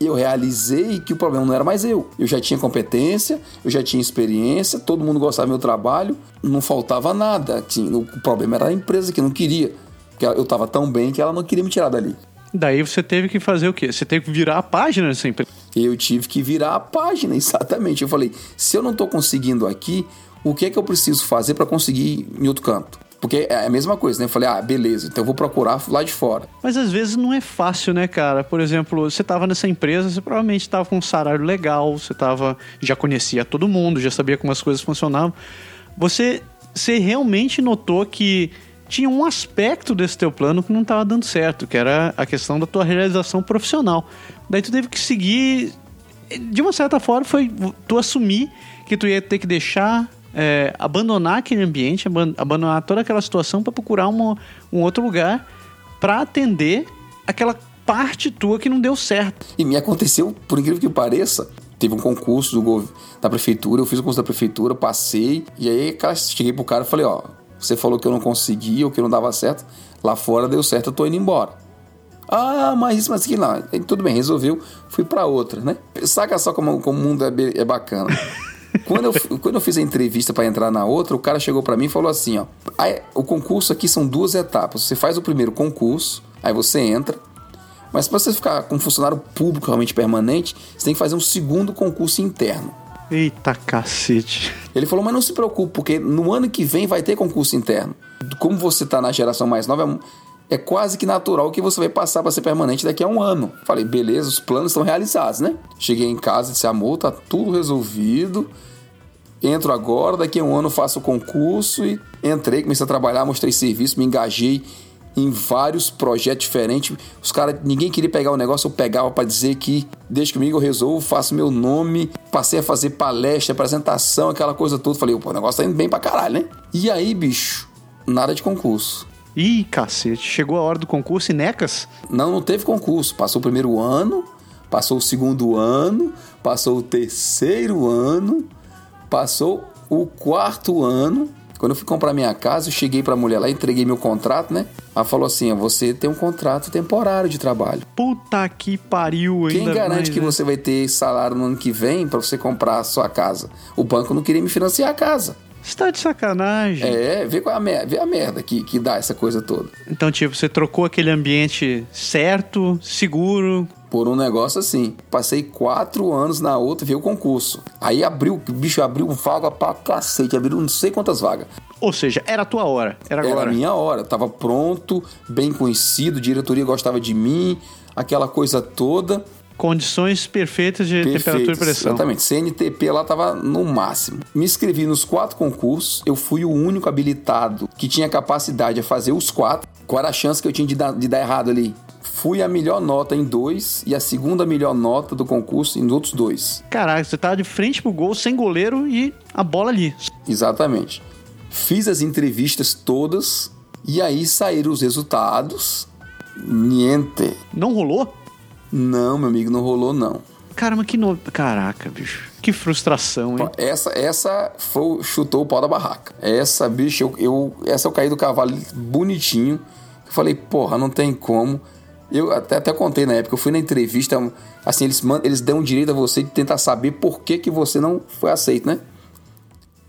eu realizei que o problema não era mais eu. Eu já tinha competência, eu já tinha experiência, todo mundo gostava do meu trabalho, não faltava nada. O problema era a empresa que não queria. Porque eu estava tão bem que ela não queria me tirar dali. Daí você teve que fazer o quê? Você teve que virar a página dessa empresa? Eu tive que virar a página, exatamente. Eu falei, se eu não estou conseguindo aqui, o que é que eu preciso fazer para conseguir em outro canto? Porque é a mesma coisa, né? Eu falei, ah, beleza, então eu vou procurar lá de fora. Mas às vezes não é fácil, né, cara? Por exemplo, você estava nessa empresa, você provavelmente estava com um salário legal, você tava, já conhecia todo mundo, já sabia como as coisas funcionavam. Você, você realmente notou que tinha um aspecto desse teu plano que não estava dando certo, que era a questão da tua realização profissional. Daí tu teve que seguir, de uma certa forma, foi tu assumir que tu ia ter que deixar é, abandonar aquele ambiente, abandonar toda aquela situação para procurar uma, um outro lugar para atender aquela parte tua que não deu certo. E me aconteceu, por incrível que pareça, teve um concurso do, da prefeitura, eu fiz o concurso da prefeitura, passei, e aí cheguei pro cara e falei, ó, você falou que eu não conseguia ou que não dava certo, lá fora deu certo, eu tô indo embora. Ah, mas isso, mas aquilo lá. Tudo bem, resolveu, fui para outra, né? Saca só como, como o mundo é, é bacana. Quando eu, quando eu fiz a entrevista para entrar na outra, o cara chegou para mim e falou assim: ó, o concurso aqui são duas etapas. Você faz o primeiro concurso, aí você entra. Mas para você ficar com um funcionário público realmente permanente, você tem que fazer um segundo concurso interno. Eita cacete. Ele falou, mas não se preocupe, porque no ano que vem vai ter concurso interno. Como você tá na geração mais nova, é quase que natural que você vai passar para ser permanente daqui a um ano. Falei, beleza, os planos estão realizados, né? Cheguei em casa disse, amor, tá tudo resolvido. Entro agora, daqui a um ano faço o concurso e entrei, comecei a trabalhar, mostrei serviço, me engajei em vários projetos diferentes. Os caras, ninguém queria pegar o negócio, eu pegava para dizer que deixa comigo, eu resolvo, faço meu nome. Passei a fazer palestra, apresentação, aquela coisa toda. Falei, pô, o negócio tá indo bem pra caralho, né? E aí, bicho, nada de concurso. Ih, cacete, chegou a hora do concurso e necas? Não, não teve concurso. Passou o primeiro ano, passou o segundo ano, passou o terceiro ano, passou o quarto ano. Quando eu fui comprar minha casa, eu cheguei pra mulher lá, entreguei meu contrato, né? Ela falou assim: você tem um contrato temporário de trabalho. Puta que pariu ainda Quem garante mais, que né? você vai ter salário no ano que vem pra você comprar a sua casa? O banco não queria me financiar a casa. Você tá de sacanagem. É, vê qual é a merda, vê a merda que, que dá essa coisa toda. Então, tipo, você trocou aquele ambiente certo, seguro. Por um negócio assim. Passei quatro anos na outra, veio o concurso. Aí abriu, bicho, abriu vaga pra cacete, abriu não sei quantas vagas. Ou seja, era a tua hora. Era agora. Era a minha hora, tava pronto, bem conhecido, diretoria gostava de mim, aquela coisa toda. Condições perfeitas de temperatura e pressão. Exatamente. CNTP lá tava no máximo. Me inscrevi nos quatro concursos. Eu fui o único habilitado que tinha capacidade de fazer os quatro. Qual era a chance que eu tinha de dar, de dar errado ali? Fui a melhor nota em dois e a segunda melhor nota do concurso em outros dois. Caraca, você tava de frente pro gol, sem goleiro e a bola ali. Exatamente. Fiz as entrevistas todas e aí saíram os resultados. Niente. Não rolou? Não, meu amigo, não rolou não. Caramba, que no... Caraca, bicho. Que frustração, hein? Essa, essa foi, chutou o pau da barraca. Essa, bicho, eu, eu- essa eu caí do cavalo bonitinho. Eu falei, porra, não tem como. Eu até, até contei na época, eu fui na entrevista, assim, eles, eles dão direito a você de tentar saber por que, que você não foi aceito, né?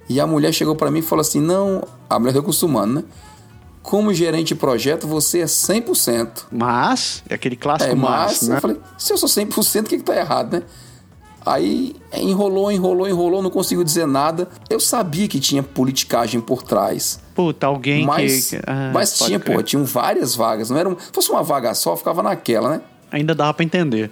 E a mulher chegou pra mim e falou assim: não, a mulher recursos humanos, né? Como gerente de projeto, você é 100%. Mas, é aquele clássico É, mas, mas né? eu falei, se eu sou 100%, o que que tá errado, né? Aí enrolou, enrolou, enrolou, não conseguiu dizer nada. Eu sabia que tinha politicagem por trás. Puta, alguém Mas, que... Ah, mas tinha, crer. pô, tinham várias vagas. Não era um, se fosse uma vaga só, ficava naquela, né? Ainda dava pra entender.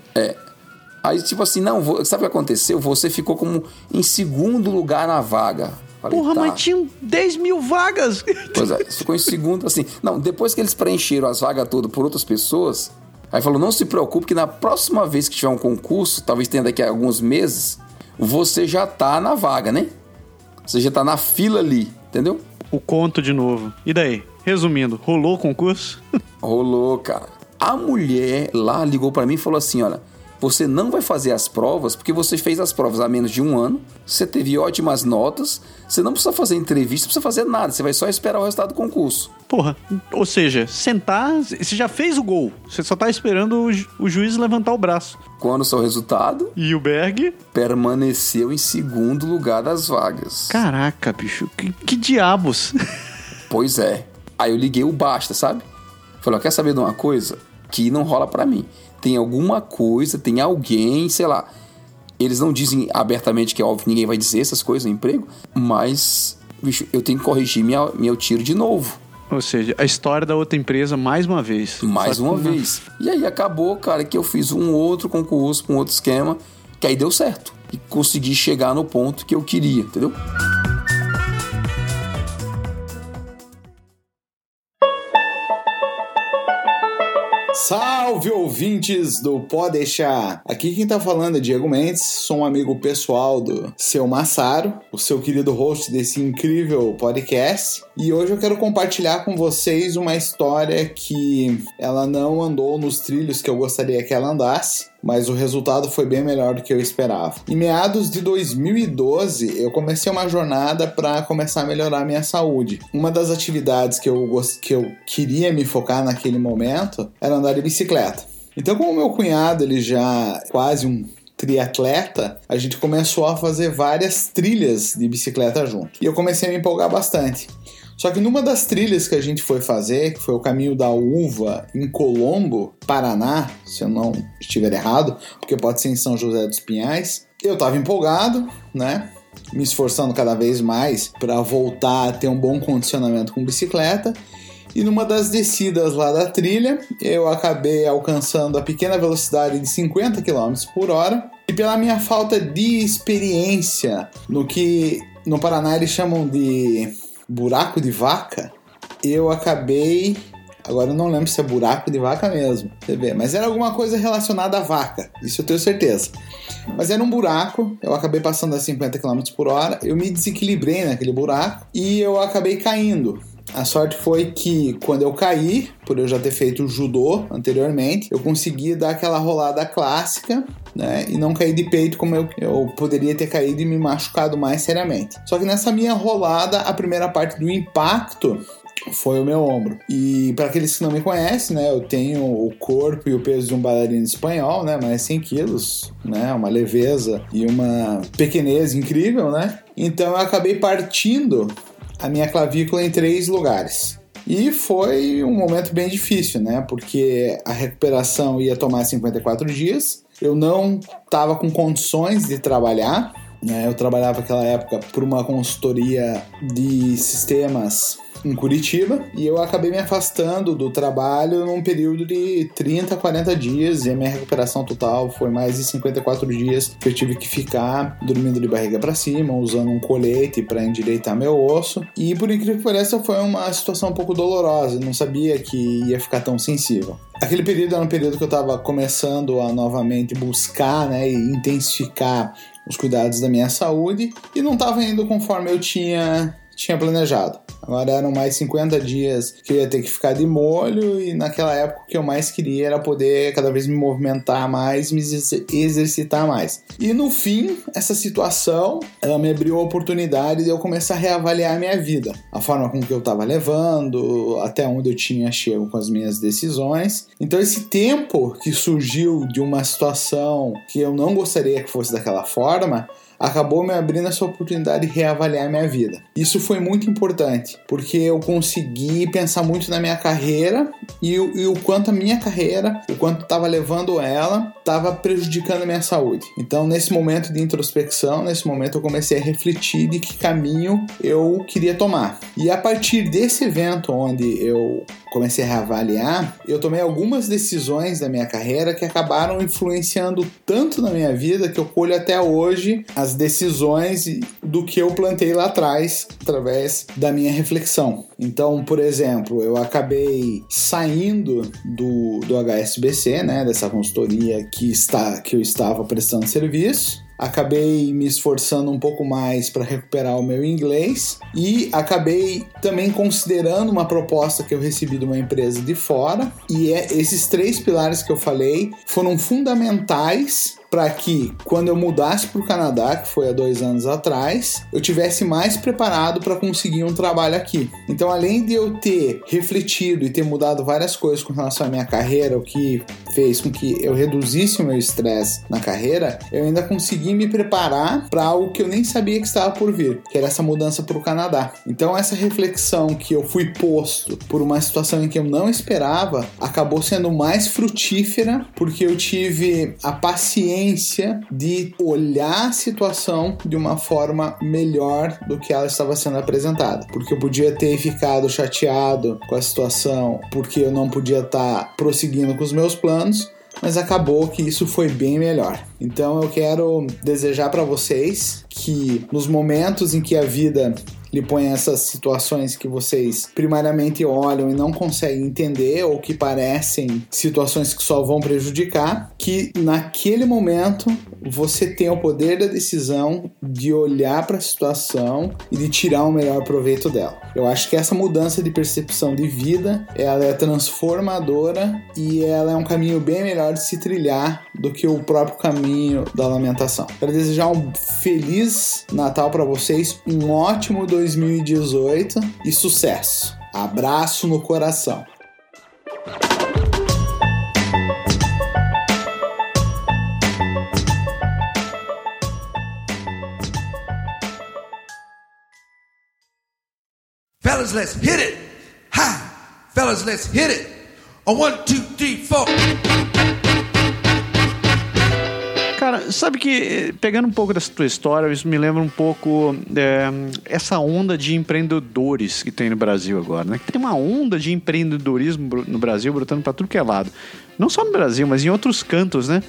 Aí, tipo assim, não, sabe o que aconteceu? Você ficou como em segundo lugar na vaga. Falei, Porra, tá. mas tinham 10 mil vagas. Pois é, ficou em segundo, assim. Não, depois que eles preencheram as vagas todas por outras pessoas, aí falou: não se preocupe, que na próxima vez que tiver um concurso, talvez tenha daqui a alguns meses, você já tá na vaga, né? Você já tá na fila ali, entendeu? o conto de novo. E daí? Resumindo, rolou o concurso? Rolou, cara. A mulher lá ligou pra mim e falou assim: olha. Você não vai fazer as provas porque você fez as provas há menos de um ano, você teve ótimas notas, você não precisa fazer entrevista, não precisa fazer nada, você vai só esperar o resultado do concurso. Porra, ou seja, sentar, você já fez o gol. Você só tá esperando o, ju- o juiz levantar o braço. Quando o seu resultado, E o Berg? permaneceu em segundo lugar das vagas. Caraca, bicho, que, que diabos? Pois é. Aí eu liguei o basta, sabe? Falei, ó, quer saber de uma coisa? Que não rola pra mim. Tem alguma coisa, tem alguém, sei lá. Eles não dizem abertamente que é óbvio, ninguém vai dizer essas coisas no emprego, mas, bicho, eu tenho que corrigir minha, meu tiro de novo. Ou seja, a história da outra empresa mais uma vez. Mais que uma com- vez. E aí acabou, cara, que eu fiz um outro concurso com outro esquema, que aí deu certo. E consegui chegar no ponto que eu queria, entendeu? Salve ouvintes do Pode Deixar! Aqui quem tá falando é Diego Mendes, sou um amigo pessoal do seu Massaro, o seu querido host desse incrível podcast. E hoje eu quero compartilhar com vocês uma história que ela não andou nos trilhos que eu gostaria que ela andasse, mas o resultado foi bem melhor do que eu esperava. Em meados de 2012, eu comecei uma jornada para começar a melhorar minha saúde. Uma das atividades que eu, que eu queria me focar naquele momento era andar de bicicleta. Então, como meu cunhado ele já é quase um triatleta, a gente começou a fazer várias trilhas de bicicleta junto. E eu comecei a me empolgar bastante. Só que numa das trilhas que a gente foi fazer, que foi o caminho da uva em Colombo, Paraná, se eu não estiver errado, porque pode ser em São José dos Pinhais, eu tava empolgado, né? Me esforçando cada vez mais para voltar a ter um bom condicionamento com bicicleta. E numa das descidas lá da trilha, eu acabei alcançando a pequena velocidade de 50 km por hora. E pela minha falta de experiência no que no Paraná eles chamam de buraco de vaca, eu acabei. Agora eu não lembro se é buraco de vaca mesmo, você vê, mas era alguma coisa relacionada à vaca, isso eu tenho certeza. Mas era um buraco, eu acabei passando a 50 km por hora, eu me desequilibrei naquele buraco e eu acabei caindo. A sorte foi que quando eu caí, por eu já ter feito judô anteriormente, eu consegui dar aquela rolada clássica, né? E não cair de peito como eu, eu poderia ter caído e me machucado mais seriamente. Só que nessa minha rolada, a primeira parte do impacto foi o meu ombro. E para aqueles que não me conhecem, né, eu tenho o corpo e o peso de um bailarino espanhol, né, mais 100 quilos, né, uma leveza e uma pequenez incrível, né. Então eu acabei partindo a minha clavícula em três lugares. E foi um momento bem difícil, né? Porque a recuperação ia tomar 54 dias. Eu não estava com condições de trabalhar. Né? Eu trabalhava naquela época por uma consultoria de sistemas em Curitiba e eu acabei me afastando do trabalho num período de 30, 40 dias e a minha recuperação total foi mais de 54 dias que eu tive que ficar dormindo de barriga para cima, usando um colete para endireitar meu osso e por incrível que pareça foi uma situação um pouco dolorosa, eu não sabia que ia ficar tão sensível. Aquele período era um período que eu estava começando a novamente buscar né, e intensificar os cuidados da minha saúde e não estava indo conforme eu tinha tinha planejado. Agora eram mais 50 dias que eu ia ter que ficar de molho e naquela época o que eu mais queria era poder cada vez me movimentar mais, me exercitar mais. E no fim, essa situação, ela me abriu a oportunidade de eu começar a reavaliar a minha vida, a forma com que eu estava levando, até onde eu tinha chego com as minhas decisões. Então esse tempo que surgiu de uma situação que eu não gostaria que fosse daquela forma, acabou me abrindo essa oportunidade de reavaliar minha vida. Isso foi muito importante, porque eu consegui pensar muito na minha carreira e, e o quanto a minha carreira, o quanto estava levando ela, estava prejudicando a minha saúde. Então, nesse momento de introspecção, nesse momento eu comecei a refletir de que caminho eu queria tomar. E a partir desse evento onde eu comecei a reavaliar, eu tomei algumas decisões da minha carreira que acabaram influenciando tanto na minha vida que eu colho até hoje as decisões do que eu plantei lá atrás através da minha reflexão. Então, por exemplo, eu acabei saindo do, do HSBC, né, dessa consultoria que, está, que eu estava prestando serviço acabei me esforçando um pouco mais para recuperar o meu inglês e acabei também considerando uma proposta que eu recebi de uma empresa de fora e é, esses três pilares que eu falei foram fundamentais para que quando eu mudasse para o Canadá, que foi há dois anos atrás, eu tivesse mais preparado para conseguir um trabalho aqui. Então, além de eu ter refletido e ter mudado várias coisas com relação à minha carreira, o que fez com que eu reduzisse o meu estresse na carreira, eu ainda consegui me preparar para algo que eu nem sabia que estava por vir, que era essa mudança para o Canadá. Então, essa reflexão que eu fui posto por uma situação em que eu não esperava acabou sendo mais frutífera porque eu tive a paciência de olhar a situação de uma forma melhor do que ela estava sendo apresentada. Porque eu podia ter ficado chateado com a situação, porque eu não podia estar tá prosseguindo com os meus planos, mas acabou que isso foi bem melhor. Então eu quero desejar para vocês que nos momentos em que a vida lhe põe essas situações que vocês primariamente olham e não conseguem entender ou que parecem situações que só vão prejudicar, que naquele momento você tem o poder da decisão de olhar para a situação e de tirar o melhor proveito dela. Eu acho que essa mudança de percepção de vida, ela é transformadora e ela é um caminho bem melhor de se trilhar do que o próprio caminho da lamentação. Quero desejar um feliz Natal para vocês, um ótimo 2018 e sucesso. Abraço no coração. Fellas, let's hit it. Ha! Fellas, let's hit it. A one, two, three, four. Cara, sabe que, eh, pegando um pouco dessa tua história, isso me lembra um pouco é, essa onda de empreendedores que tem no Brasil agora, né? Tem uma onda de empreendedorismo no Brasil brotando pra tudo que é lado. Não só no Brasil, mas em outros cantos, né?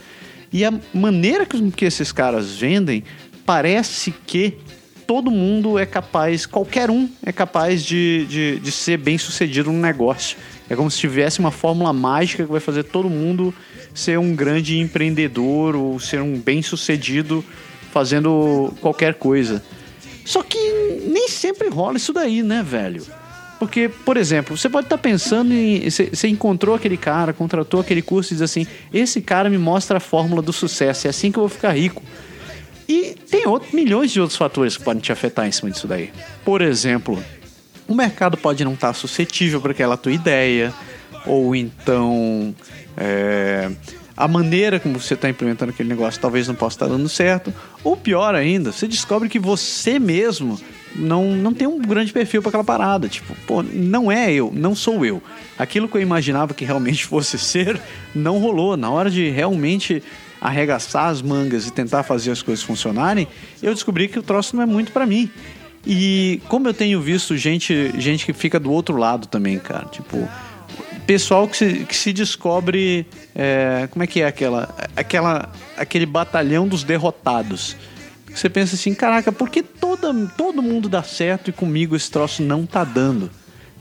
E a maneira que esses caras vendem parece que todo mundo é capaz, qualquer um é capaz de, de, de ser bem sucedido no negócio. É como se tivesse uma fórmula mágica que vai fazer todo mundo ser um grande empreendedor ou ser um bem sucedido fazendo qualquer coisa. Só que nem sempre rola isso daí, né, velho? Porque, por exemplo, você pode estar pensando em. Você encontrou aquele cara, contratou aquele curso e diz assim: esse cara me mostra a fórmula do sucesso, é assim que eu vou ficar rico. E tem outros, milhões de outros fatores que podem te afetar em cima disso daí. Por exemplo, o mercado pode não estar suscetível para aquela tua ideia, ou então é, a maneira como você está implementando aquele negócio talvez não possa estar dando certo, ou pior ainda, você descobre que você mesmo não, não tem um grande perfil para aquela parada. Tipo, pô, não é eu, não sou eu. Aquilo que eu imaginava que realmente fosse ser, não rolou. Na hora de realmente arregaçar as mangas e tentar fazer as coisas funcionarem, eu descobri que o troço não é muito para mim. E como eu tenho visto gente, gente que fica do outro lado também, cara, tipo, pessoal que se, que se descobre, é, como é que é aquela, aquela, aquele batalhão dos derrotados. Você pensa assim, caraca, por que toda, todo mundo dá certo e comigo esse troço não tá dando?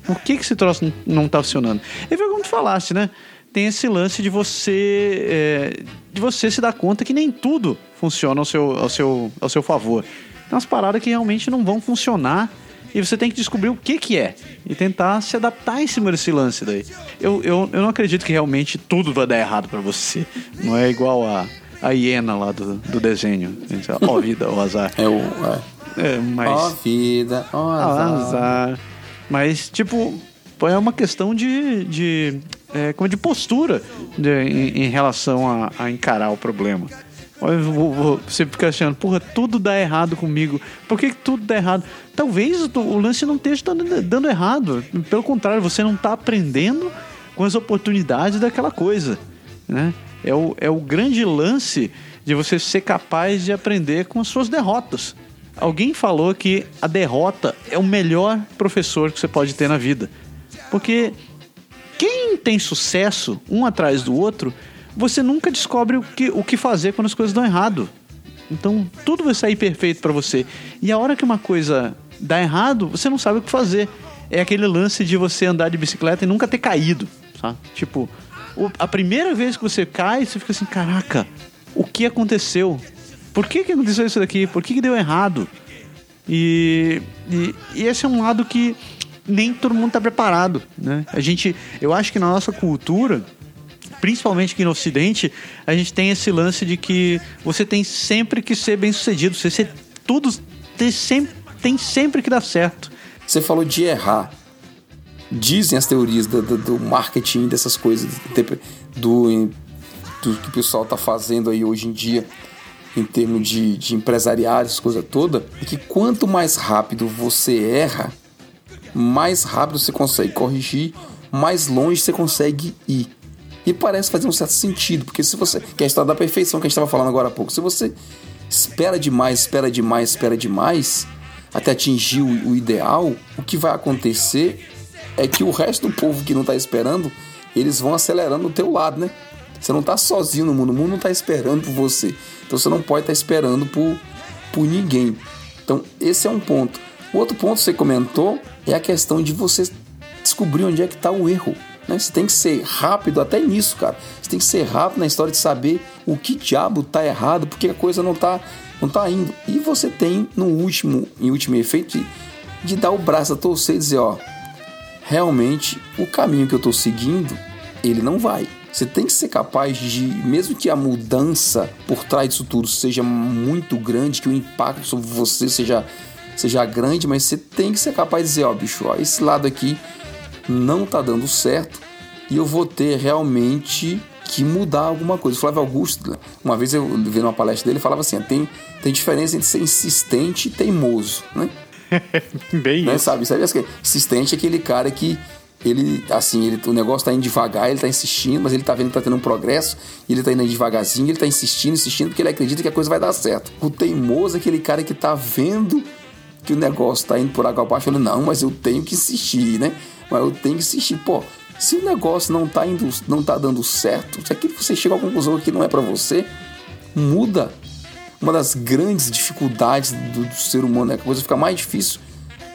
Por que, que esse troço não- tá funcionando? E foi como tu falaste, né? Tem esse lance de você é, de você se dar conta que nem tudo funciona ao seu, ao seu, ao seu favor. Tem umas paradas que realmente não vão funcionar e você tem que descobrir o que que é e tentar se adaptar em cima desse lance daí. Eu, eu, eu não acredito que realmente tudo vai dar errado pra você. Não é igual a, a hiena lá do, do desenho. Ó vida, ó azar. É o. É. É, mas... Ó vida, ó azar. azar. Mas, tipo, é uma questão de. de é, como de postura de- em, em relação a, a encarar o problema. Vou- vou- Você fica achando, porra, tudo dá errado comigo. Por que, que tudo dá errado? Talvez o, o lance não esteja dando, dando errado. Pelo contrário, você não está aprendendo com as oportunidades daquela coisa. Né? É, o, é o grande lance de você ser capaz de aprender com as suas derrotas. Alguém falou que a derrota é o melhor professor que você pode ter na vida. Porque quem tem sucesso um atrás do outro, você nunca descobre o que, o que fazer quando as coisas dão errado. Então tudo vai sair perfeito pra você. E a hora que uma coisa dá errado, você não sabe o que fazer. É aquele lance de você andar de bicicleta e nunca ter caído, sabe? Tipo, a primeira vez que você cai, você fica assim, caraca, o que aconteceu? Por que, que aconteceu isso daqui? Por que, que deu errado? E, e, e esse é um lado que nem todo mundo está preparado, né? A gente, eu acho que na nossa cultura, principalmente aqui no Ocidente, a gente tem esse lance de que você tem sempre que ser bem sucedido, você ser tudo tem sempre, tem sempre que dar certo. Você falou de errar. Dizem as teorias do, do- do marketing, dessas coisas, do, do que o pessoal tá fazendo aí hoje em dia, em termos de, de empresariais, coisa toda, é que quanto mais rápido você erra, mais rápido você consegue corrigir, mais longe você consegue ir. E parece fazer um certo sentido, porque se você. Que é a história da perfeição que a gente estava falando agora há pouco. Se você espera demais, espera demais, espera demais, até atingir o, ideal, o que vai acontecer é que o resto do povo que não está esperando, eles vão acelerando do teu lado, né? Você não está sozinho no mundo, o mundo não está esperando por você. Então você não pode estar esperando por, por ninguém. Então esse é um ponto. O outro ponto que você comentou é a questão de você descobrir onde é que está o erro. Né? Você tem que ser rápido até nisso, cara. Você tem que ser rápido na história de saber o que diabo tá errado, porque a coisa não tá, não tá indo. E você tem, no último, em último efeito, de, de dar o braço a torcer e dizer, ó, realmente o caminho que eu tô seguindo, ele não vai. Você tem que ser capaz de, mesmo que a mudança por trás disso tudo seja muito grande, que o impacto sobre você seja, seja grande, mas você tem que ser capaz de dizer, ó, bicho, ó, esse lado aqui não tá dando certo e eu vou ter realmente que mudar alguma coisa. O Flávio Augusto, uma vez eu vi numa palestra dele, falava assim, tem, tem diferença entre ser insistente e teimoso, né? Bem né? isso. Sabe, sabe assim, insistente é aquele cara que ele, assim, ele, o negócio tá indo devagar, ele tá insistindo, mas ele tá vendo que tá tendo um progresso, e ele tá indo devagarzinho, ele tá insistindo, insistindo, porque ele acredita que a coisa vai dar certo. O teimoso é aquele cara que tá vendo que o negócio tá indo por água abaixo, falando, não, mas eu tenho que insistir, né? Mas eu tenho que insistir. Pô, se o negócio não tá indo, não tá dando certo, se aquilo você chega à conclusão que não é para você, muda. Uma das grandes dificuldades do, do ser humano é que a coisa fica mais difícil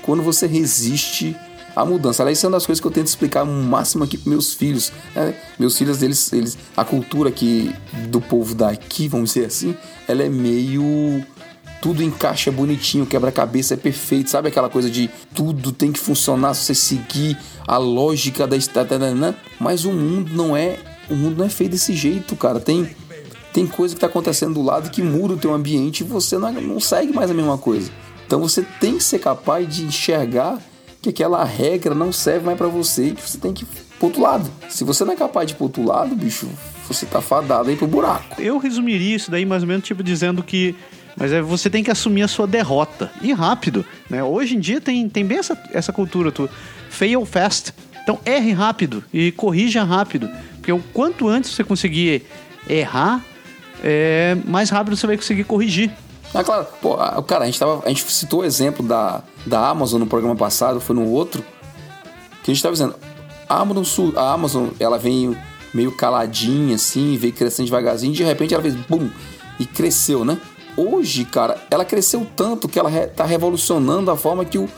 quando você resiste à mudança. Aliás, isso é uma das coisas que eu tento explicar o máximo aqui para meus filhos. Né? Meus filhos, eles, eles, a cultura aqui do povo daqui, vamos dizer assim, ela é meio tudo encaixa bonitinho, quebra-cabeça é perfeito, sabe aquela coisa de tudo tem que funcionar se você seguir a lógica da estratégia, mas o mundo não é, o mundo não é feito desse jeito, cara. Tem tem coisa que está acontecendo do lado que muda o teu ambiente e você não, não segue mais a mesma coisa. Então você tem que ser capaz de enxergar que aquela regra não serve mais para você e que você tem que ir pro outro lado. Se você não é capaz de ir pro outro lado, bicho, você tá fadado aí pro buraco. Eu resumiria isso daí mais ou menos tipo dizendo que mas é, você tem que assumir a sua derrota. E rápido. Né? Hoje em dia tem, tem bem essa, essa cultura. Tu fail fast. Então erre rápido e corrija rápido. Porque o quanto antes você conseguir errar, é, mais rápido você vai conseguir corrigir. Ah, claro. Pô, cara, a gente, tava, a gente citou o exemplo da, da Amazon no programa passado, foi no outro, que a gente estava dizendo, a Amazon, a Amazon, ela vem meio caladinha, assim, veio crescendo devagarzinho, de repente ela fez bum, e cresceu, né? Hoje, cara, ela cresceu tanto que ela está revolucionando a forma que o,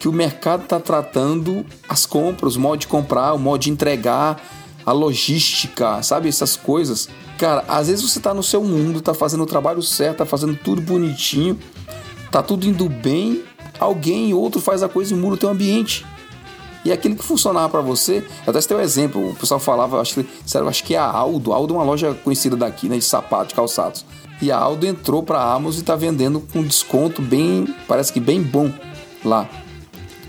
que o mercado está tratando as compras, o modo de comprar, o modo de entregar, a logística, sabe? Essas coisas. Cara, às vezes você tá no seu mundo, tá fazendo o trabalho certo, tá fazendo tudo bonitinho, tá tudo indo bem, alguém outro faz a coisa e muda o teu ambiente. E aquilo que funcionava para você, até citei um exemplo, o pessoal falava, acho que, sério, acho que é a Aldo, Aldo é uma loja conhecida daqui, né, de sapatos, de calçados. E a Aldo entrou para a Amazon e tá vendendo com desconto bem, parece que bem bom lá.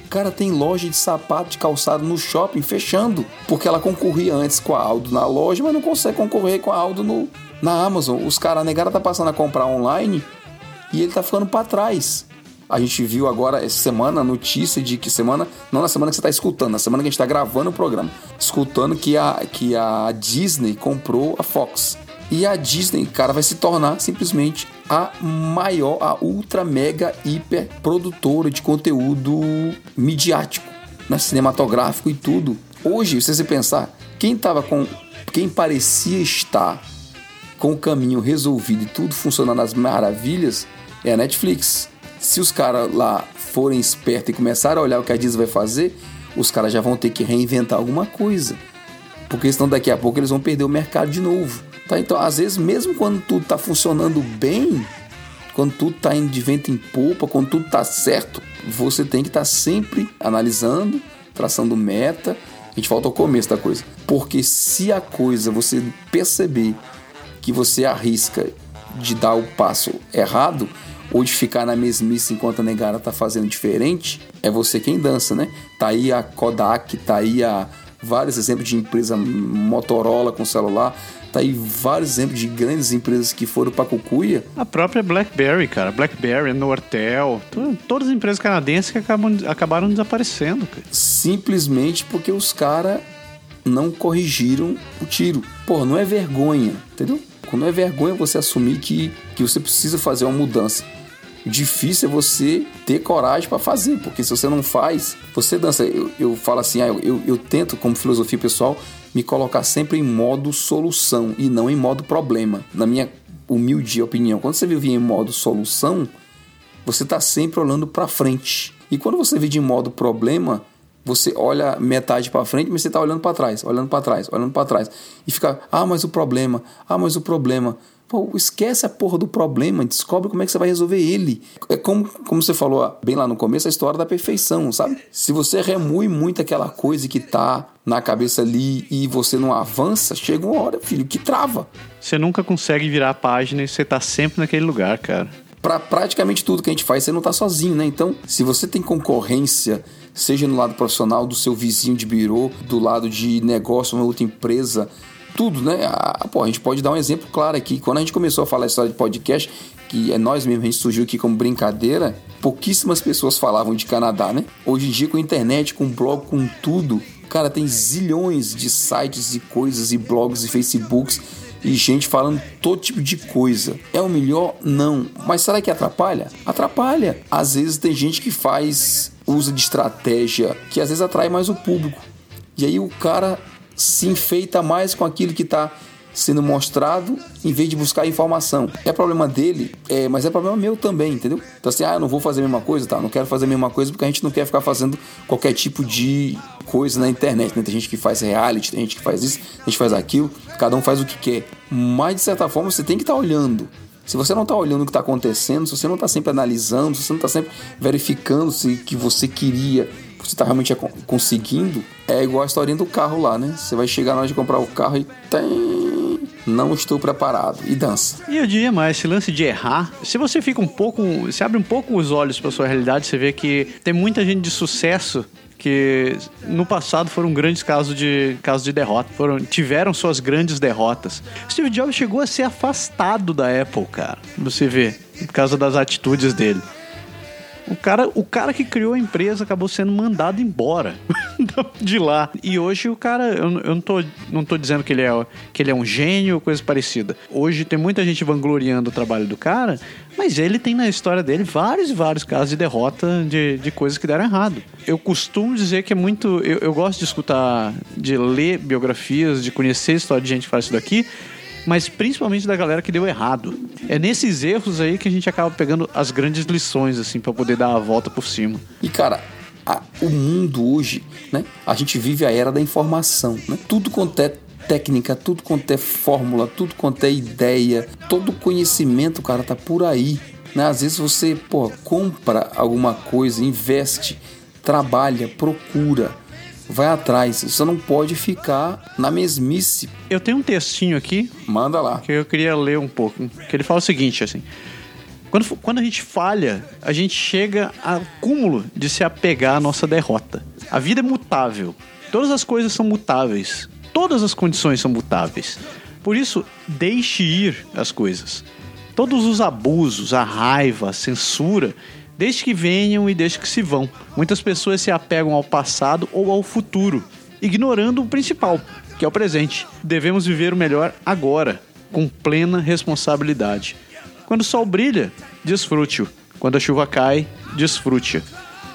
Cara, tem loja de sapato de calçado no shopping fechando, porque ela concorria antes com a Aldo na loja, mas não consegue concorrer com a Aldo no, na Amazon. Os caras, a negada tá passando a comprar online e ele tá ficando para trás. A gente viu agora essa semana a notícia de que semana, não na semana que você está escutando, na semana que a gente está gravando o programa, escutando que a, que a Disney comprou a Fox. E a Disney, cara, vai se tornar simplesmente a maior, a ultra mega hiper produtora de conteúdo midiático, né, cinematográfico e tudo. Hoje, se você pensar, quem tava com quem parecia estar com o caminho resolvido e tudo funcionando às maravilhas é a Netflix. Se os caras lá forem espertos e começarem a olhar o que a Disney vai fazer, os caras já vão ter que reinventar alguma coisa. Porque senão daqui a pouco eles vão perder o mercado de novo. Tá? Então, às vezes, mesmo quando tudo está funcionando bem, quando tudo está indo de vento em polpa, quando tudo está certo, você tem que estar tá sempre analisando, traçando meta. A gente volta ao começo da coisa. Porque se a coisa você perceber que você arrisca de dar o passo errado, ou de ficar na mesmice enquanto a negara tá fazendo diferente, é você quem dança, né? Tá aí a Kodak, tá aí a vários exemplos de empresa Motorola com celular, Tá aí vários exemplos de grandes empresas que foram para Cucuia. A própria BlackBerry, cara. BlackBerry, Nortel, todas as empresas canadenses que acabam, acabaram desaparecendo. Cara. Simplesmente porque os caras não corrigiram o tiro. Pô, não é vergonha, entendeu? Não é vergonha você assumir que, que você precisa fazer uma mudança. Difícil é você ter coragem para fazer, porque se você não faz, você dança. Eu, eu falo assim, ah, eu, eu, eu tento, como filosofia pessoal, me colocar sempre em modo solução e não em modo problema. Na minha humilde opinião, quando você vive em modo solução, você está sempre olhando para frente. E quando você vive em modo problema, você olha metade para frente, mas você está olhando para trás, olhando para trás, olhando para trás. E fica, ah, mas o problema, ah, mas o problema. Pô, esquece a porra do problema, descobre como é que você vai resolver ele. É como, como você falou bem lá no começo, a história da perfeição, sabe? Se você remui muito aquela coisa que tá na cabeça ali e você não avança, chega uma hora, filho, que trava. Você nunca consegue virar a página e você tá sempre naquele lugar, cara. Para praticamente tudo que a gente faz, você não tá sozinho, né? Então, se você tem concorrência, seja no lado profissional do seu vizinho de birô, do lado de negócio, uma outra empresa, tudo, né? A, pô, a gente pode dar um exemplo claro aqui. Quando a gente começou a falar a história de podcast, que é nós mesmos, a gente surgiu aqui como brincadeira, pouquíssimas pessoas falavam de Canadá, né? Hoje em dia, com internet, com blog, com tudo, Cara, tem zilhões de sites e coisas e blogs e Facebooks e gente falando todo tipo de coisa. É o melhor? Não. Mas será que atrapalha? Atrapalha. Às vezes tem gente que faz uso de estratégia que às vezes atrai mais o público. E aí o cara se enfeita mais com aquilo que está sendo mostrado em vez de buscar informação. É problema dele, é, mas é problema meu também, entendeu? Então assim, ah, eu não vou fazer a mesma coisa, tá? Não quero fazer a mesma coisa porque a gente não quer ficar fazendo qualquer tipo de coisa na internet, né? Tem gente que faz reality, tem gente que faz isso, tem gente que faz aquilo, cada um faz o que quer. Mas de certa forma você tem que estar tá olhando. Se você não está olhando o que está acontecendo, se você não está sempre analisando, se você não está sempre verificando se que você queria você está realmente conseguindo, é igual a historinha do carro lá, né? Você vai chegar na hora de comprar o carro e tem não estou preparado e dança. E eu diria mais, esse lance de errar, se você fica um pouco, se abre um pouco os olhos para sua realidade, você vê que tem muita gente de sucesso que no passado foram grandes casos de casos de derrota, foram tiveram suas grandes derrotas. Steve Jobs chegou a ser afastado da Apple, cara. Você vê, por causa das atitudes dele. O cara, o cara que criou a empresa acabou sendo mandado embora de lá. E hoje o cara, eu, eu, não, tô, não tô dizendo que ele, é, que ele é um gênio ou coisa parecida. Hoje tem muita gente vangloriando o trabalho do cara, mas ele tem na história dele vários e vários casos de derrota de, de coisas que deram errado. Eu costumo dizer que é muito. Eu, eu gosto de escutar, de ler biografias, de conhecer a história de gente que faz isso daqui mas principalmente da galera que deu errado. É nesses erros aí que a gente acaba pegando as grandes lições, assim, para poder dar a volta por cima. E cara, a, o mundo hoje, né? A gente vive a era da informação, né? Tudo quanto é técnica, tudo quanto é fórmula, tudo quanto é ideia, todo conhecimento, cara, tá por aí. Né? Às vezes você, pô, compra alguma coisa, investe, trabalha, procura vai atrás. Você não pode ficar na mesmice. Eu tenho um textinho aqui. Manda lá. Que eu queria ler um pouco. Que ele fala o seguinte, assim. Quando, quando a gente falha, a gente chega ao cúmulo de se apegar à nossa derrota. A vida é mutável. Todas as coisas são mutáveis. Todas as condições são mutáveis. Por isso, deixe ir as coisas. Todos os abusos, a raiva, a censura desde que venham e desde que se vão. Muitas pessoas se apegam ao passado ou ao futuro, ignorando o principal, que é o presente. Devemos viver o melhor agora, com plena responsabilidade. Quando o sol brilha, desfrute-o. Quando a chuva cai, desfrute-a.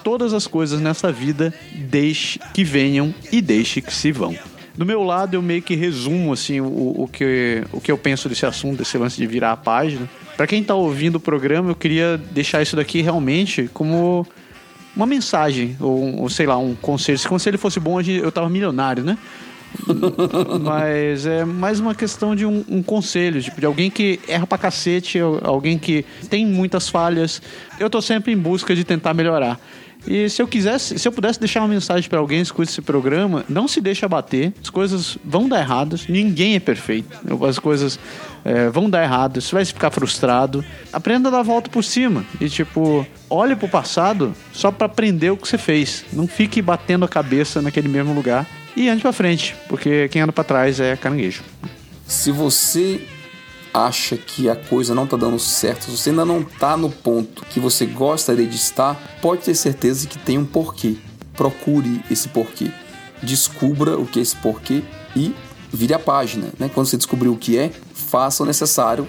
Todas as coisas nessa vida, deixe que venham e deixe que se vão. Do meu lado, eu meio que resumo assim o, o, que, o que eu penso desse assunto, desse lance de virar a página. Para quem tá ouvindo o programa, eu queria deixar isso daqui realmente como uma mensagem, ou, ou sei lá, um conselho. Se o conselho fosse bom, eu tava milionário, né? Mas é mais uma questão de um, um, conselho, tipo, de alguém que erra pra cacete, alguém que tem muitas falhas. Eu tô sempre em busca de tentar melhorar. E se eu quisesse, se eu pudesse deixar uma mensagem para alguém que escute esse programa, não se deixe abater. As coisas vão dar erradas. Ninguém é perfeito. As coisas é, vão dar errado. Você vai ficar frustrado. Aprenda a dar a volta por cima. E tipo, olhe pro passado só para aprender o que você fez. Não fique batendo a cabeça naquele mesmo lugar. E ande para frente, porque quem anda para trás é caranguejo. Se você acha que a coisa não está dando certo, se você ainda não está no ponto que você gostaria de estar, pode ter certeza que tem um porquê. Procure esse porquê. Descubra o que é esse porquê e vire a página. Né? Quando você descobrir o que é, faça o necessário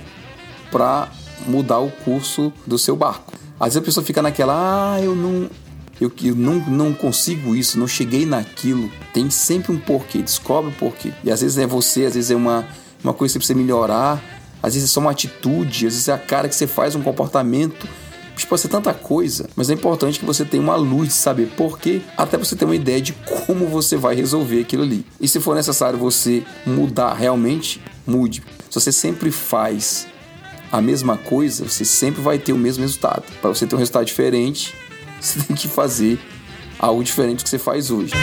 para mudar o curso do seu barco. Às vezes a pessoa fica naquela, ah, eu não, eu, eu não, não consigo isso, não cheguei naquilo. Tem sempre um porquê, descobre o porquê. E às vezes é você, às vezes é uma, uma coisa que você precisa melhorar, às vezes é só uma atitude, às vezes é a cara que você faz, um comportamento. Isso pode ser tanta coisa, mas é importante que você tenha uma luz de saber por quê, até você ter uma ideia de como você vai resolver aquilo ali. E se for necessário você mudar realmente, mude. Se você sempre faz a mesma coisa, você sempre vai ter o mesmo resultado. Para você ter um resultado diferente, você tem que fazer algo diferente do que você faz hoje.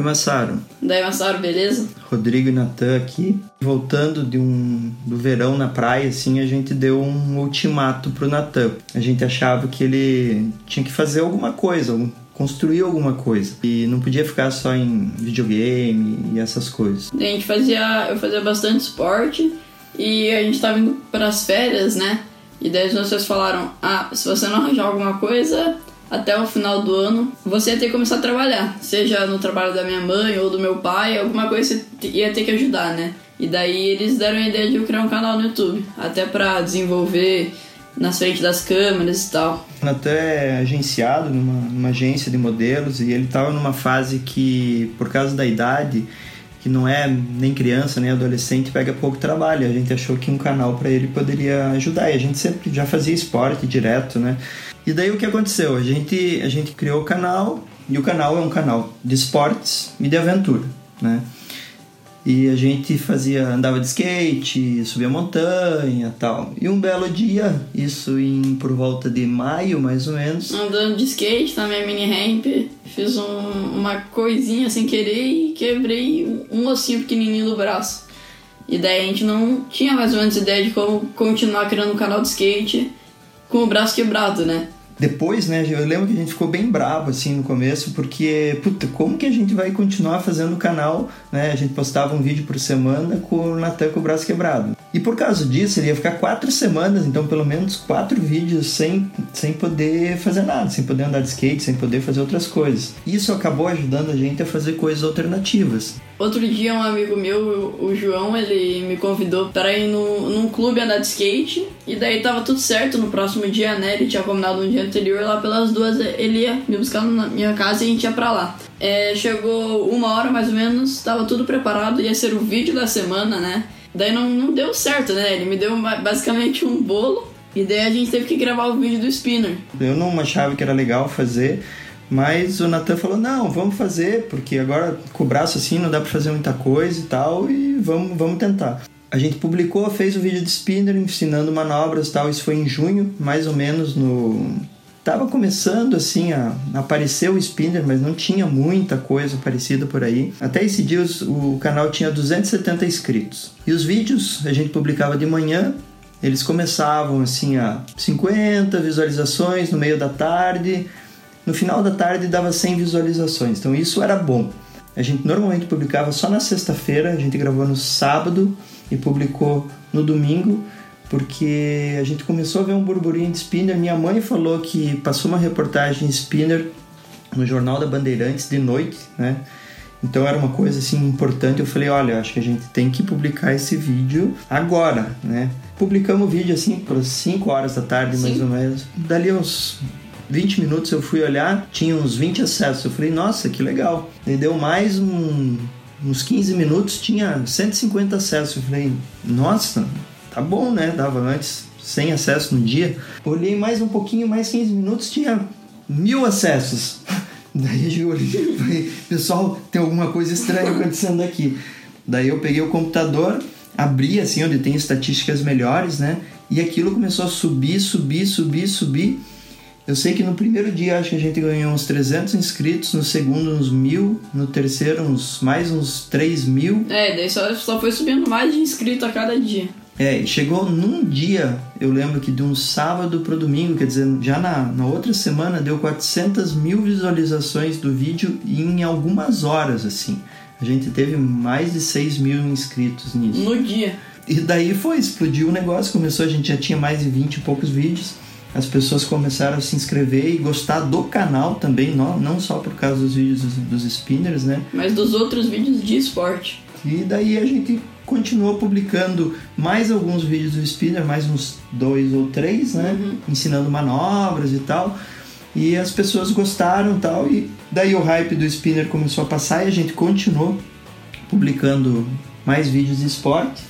Oi, Massaro. Daí, Massaro, beleza? Rodrigo e Natan aqui. Voltando de um, do verão na praia, assim, a gente deu um ultimato pro Natan. A gente achava que ele tinha que fazer alguma coisa, construir alguma coisa. E não podia ficar só em videogame e essas coisas. A gente fazia, eu fazia bastante esporte e a gente tava indo pras férias, né? E daí vocês falaram: ah, se você não arranjar alguma coisa até o final do ano, você ia ter que começar a trabalhar. Seja no trabalho da minha mãe ou do meu pai, alguma coisa você ia ter que ajudar, né? E daí eles deram a ideia de eu criar um canal no YouTube, até pra desenvolver nas frente das câmeras e tal. O Natan é agenciado numa, numa agência de modelos e ele estava numa fase que, por causa da idade, que não é nem criança nem adolescente, pega pouco trabalho. A gente achou que um canal para ele poderia ajudar. E a gente sempre já fazia esporte direto, né? E daí o que aconteceu? A gente, a gente criou o canal e o canal é um canal de esportes e de aventura, né? E a gente fazia, andava de skate, subia montanha tal. E um belo dia, isso em por volta de maio mais ou menos. Andando de skate na minha mini ramp, fiz um, uma coisinha sem querer e quebrei um ossinho pequenininho do braço. E daí a gente não tinha mais ou menos ideia de como continuar criando um canal de skate com o braço quebrado, né? Depois, né, eu lembro que a gente ficou bem bravo assim no começo, porque, puta, como que a gente vai continuar fazendo o canal, né? A gente postava um vídeo por semana com o Natan com o braço quebrado. E por causa disso, ele ia ficar quatro semanas, então pelo menos quatro vídeos sem, sem poder fazer nada, sem poder andar de skate, sem poder fazer outras coisas. Isso acabou ajudando a gente a fazer coisas alternativas. Outro dia, um amigo meu, o João, ele me convidou para ir no, num clube andar de skate. E daí tava tudo certo no próximo dia, né? Ele tinha combinado no dia anterior, lá pelas duas, ele ia me buscar na minha casa e a gente ia pra lá. É, chegou uma hora mais ou menos, tava tudo preparado, ia ser o vídeo da semana, né? Daí não, não deu certo, né? Ele me deu basicamente um bolo. E daí a gente teve que gravar o vídeo do spinner. Eu não achava que era legal fazer, mas o Natan falou: não, vamos fazer, porque agora com o braço assim não dá para fazer muita coisa e tal, e vamos, vamos tentar. A gente publicou, fez o vídeo de spinner ensinando manobras e tal. Isso foi em junho, mais ou menos no. Tava começando assim a aparecer o spinner, mas não tinha muita coisa parecida por aí. Até esse dia o canal tinha 270 inscritos. E os vídeos a gente publicava de manhã, eles começavam assim a 50 visualizações no meio da tarde, no final da tarde dava 100 visualizações, então isso era bom. A gente normalmente publicava só na sexta-feira, a gente gravou no sábado e publicou no domingo, porque a gente começou a ver um burburinho de spinner. Minha mãe falou que passou uma reportagem spinner no Jornal da Bandeirantes de noite, né? Então era uma coisa assim importante. Eu falei, olha, acho que a gente tem que publicar esse vídeo agora, né? Publicamos o vídeo assim por 5 horas da tarde, Sim. mais ou menos. Dali uns 20 minutos eu fui olhar, tinha uns 20 acessos. Eu falei, nossa, que legal. E deu mais um, uns 15 minutos, tinha 150 acessos. Eu falei, nossa, tá bom, né? Dava antes 100 acessos no dia. Olhei mais um pouquinho, mais 15 minutos, tinha mil acessos. Daí eu olhei e falei, pessoal, tem alguma coisa estranha acontecendo aqui. Daí eu peguei o computador, abri assim onde tem estatísticas melhores, né? E aquilo começou a subir, subir, subir, subir. Eu sei que no primeiro dia acho que a gente ganhou uns 300 inscritos, no segundo uns mil, no terceiro uns mais uns 3 mil. É, daí só, só foi subindo mais de inscrito a cada dia. É, chegou num dia, eu lembro que de um sábado pro domingo, quer dizer, já na, na outra semana deu 400 mil visualizações do vídeo em algumas horas, assim. A gente teve mais de 6 mil inscritos nisso. No dia. E daí foi, explodiu o negócio, começou, a gente já tinha mais de 20 e poucos vídeos as pessoas começaram a se inscrever e gostar do canal também, não, não só por causa dos vídeos dos, dos spinners, né? Mas dos outros vídeos de esporte. E daí a gente continuou publicando mais alguns vídeos do spinner, mais uns dois ou três, né? Uhum. Ensinando manobras e tal. E as pessoas gostaram e tal. E daí o hype do spinner começou a passar e a gente continuou publicando mais vídeos de esporte.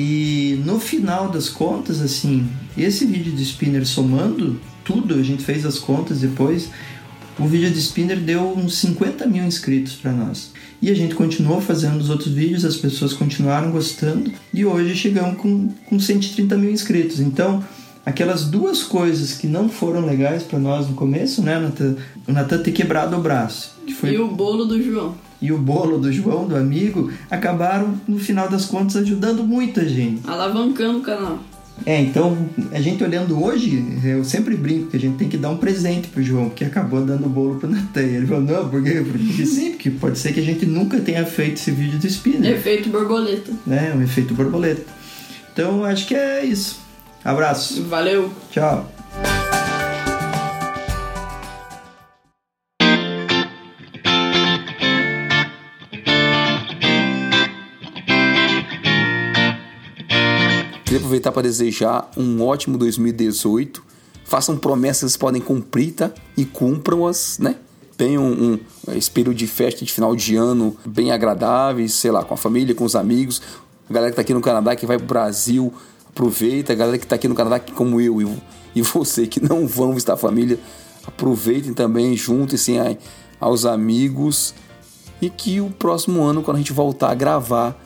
E no final das contas, assim, esse vídeo de spinner somando tudo, a gente fez as contas depois, o vídeo de spinner deu uns 50 mil inscritos para nós. E a gente continuou fazendo os outros vídeos, as pessoas continuaram gostando e hoje chegamos com, com 130 mil inscritos. Então, aquelas duas coisas que não foram legais para nós no começo, né, Nathan? O Natan ter quebrado o braço. Foi... E o bolo do João e o bolo do João, do amigo, acabaram, no final das contas, ajudando muita gente. Alavancando o canal. É, então, a gente olhando hoje, eu sempre brinco que a gente tem que dar um presente pro João, que acabou dando o bolo pro Natan. Ele falou, não, por quê? Porque sim, porque pode ser que a gente nunca tenha feito esse vídeo do spinner. Efeito borboleta. É, um efeito borboleta. Então, acho que é isso. Abraço. Valeu! Tchau. Queria aproveitar para desejar um ótimo 2018. Façam promessas que podem cumprir, tá? E cumpram-as, né? Tenham um, um espírito de festa de final de ano bem agradáveis, sei lá, com a família, com os amigos. A galera que tá aqui no Canadá, que vai pro Brasil, aproveita. A galera que tá aqui no Canadá, que como eu e, e você, que não vão visitar a família, aproveitem também, juntem-se aos amigos. E que o próximo ano, quando a gente voltar a gravar,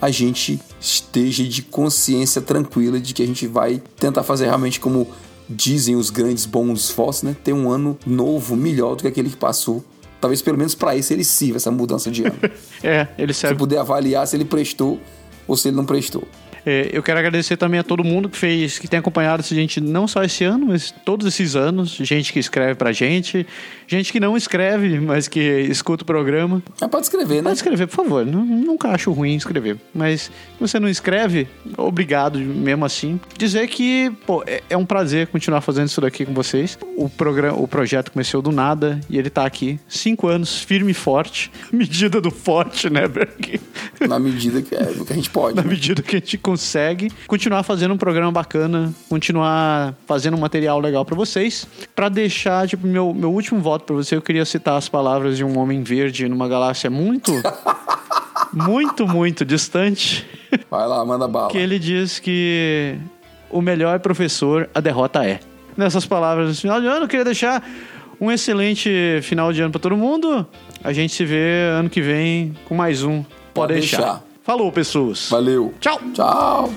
a gente esteja de consciência tranquila de que a gente vai tentar fazer realmente como dizem os grandes bons esforços, né? Ter um ano novo, melhor do que aquele que passou. Talvez pelo menos para isso ele sirva essa mudança de ano. É, ele se serve. puder avaliar se ele prestou ou se ele não prestou. É, eu quero agradecer também a todo mundo que fez, que tem acompanhado essa gente não só esse ano, mas todos esses anos. Gente que escreve pra gente, gente que não escreve, mas que escuta o programa. Mas pode escrever, né? Pode escrever, por favor. Nu- Nunca acho ruim escrever. Mas se você não escreve, obrigado mesmo assim. Dizer que, pô, é, é um prazer continuar fazendo isso daqui com vocês. O, programa, o projeto começou do nada e ele tá aqui. Cinco anos, firme e forte. Medida do forte, né, Berg? Na medida que, é, que a gente pode. Na né? medida que a gente consegue continuar fazendo um programa bacana, continuar fazendo um material legal pra vocês. Pra deixar, tipo, meu, meu último voto pra você, eu queria citar as palavras de um homem verde numa galáxia muito, muito, muito distante, Vai lá, manda bala. que ele diz que o melhor professor a derrota é. Nessas palavras, no final de ano, eu queria deixar um excelente final de ano pra todo mundo. A gente se vê ano que vem com mais um. Pode, Pode deixar. deixar. Falou, pessoas. Valeu. Tchau. Tchau.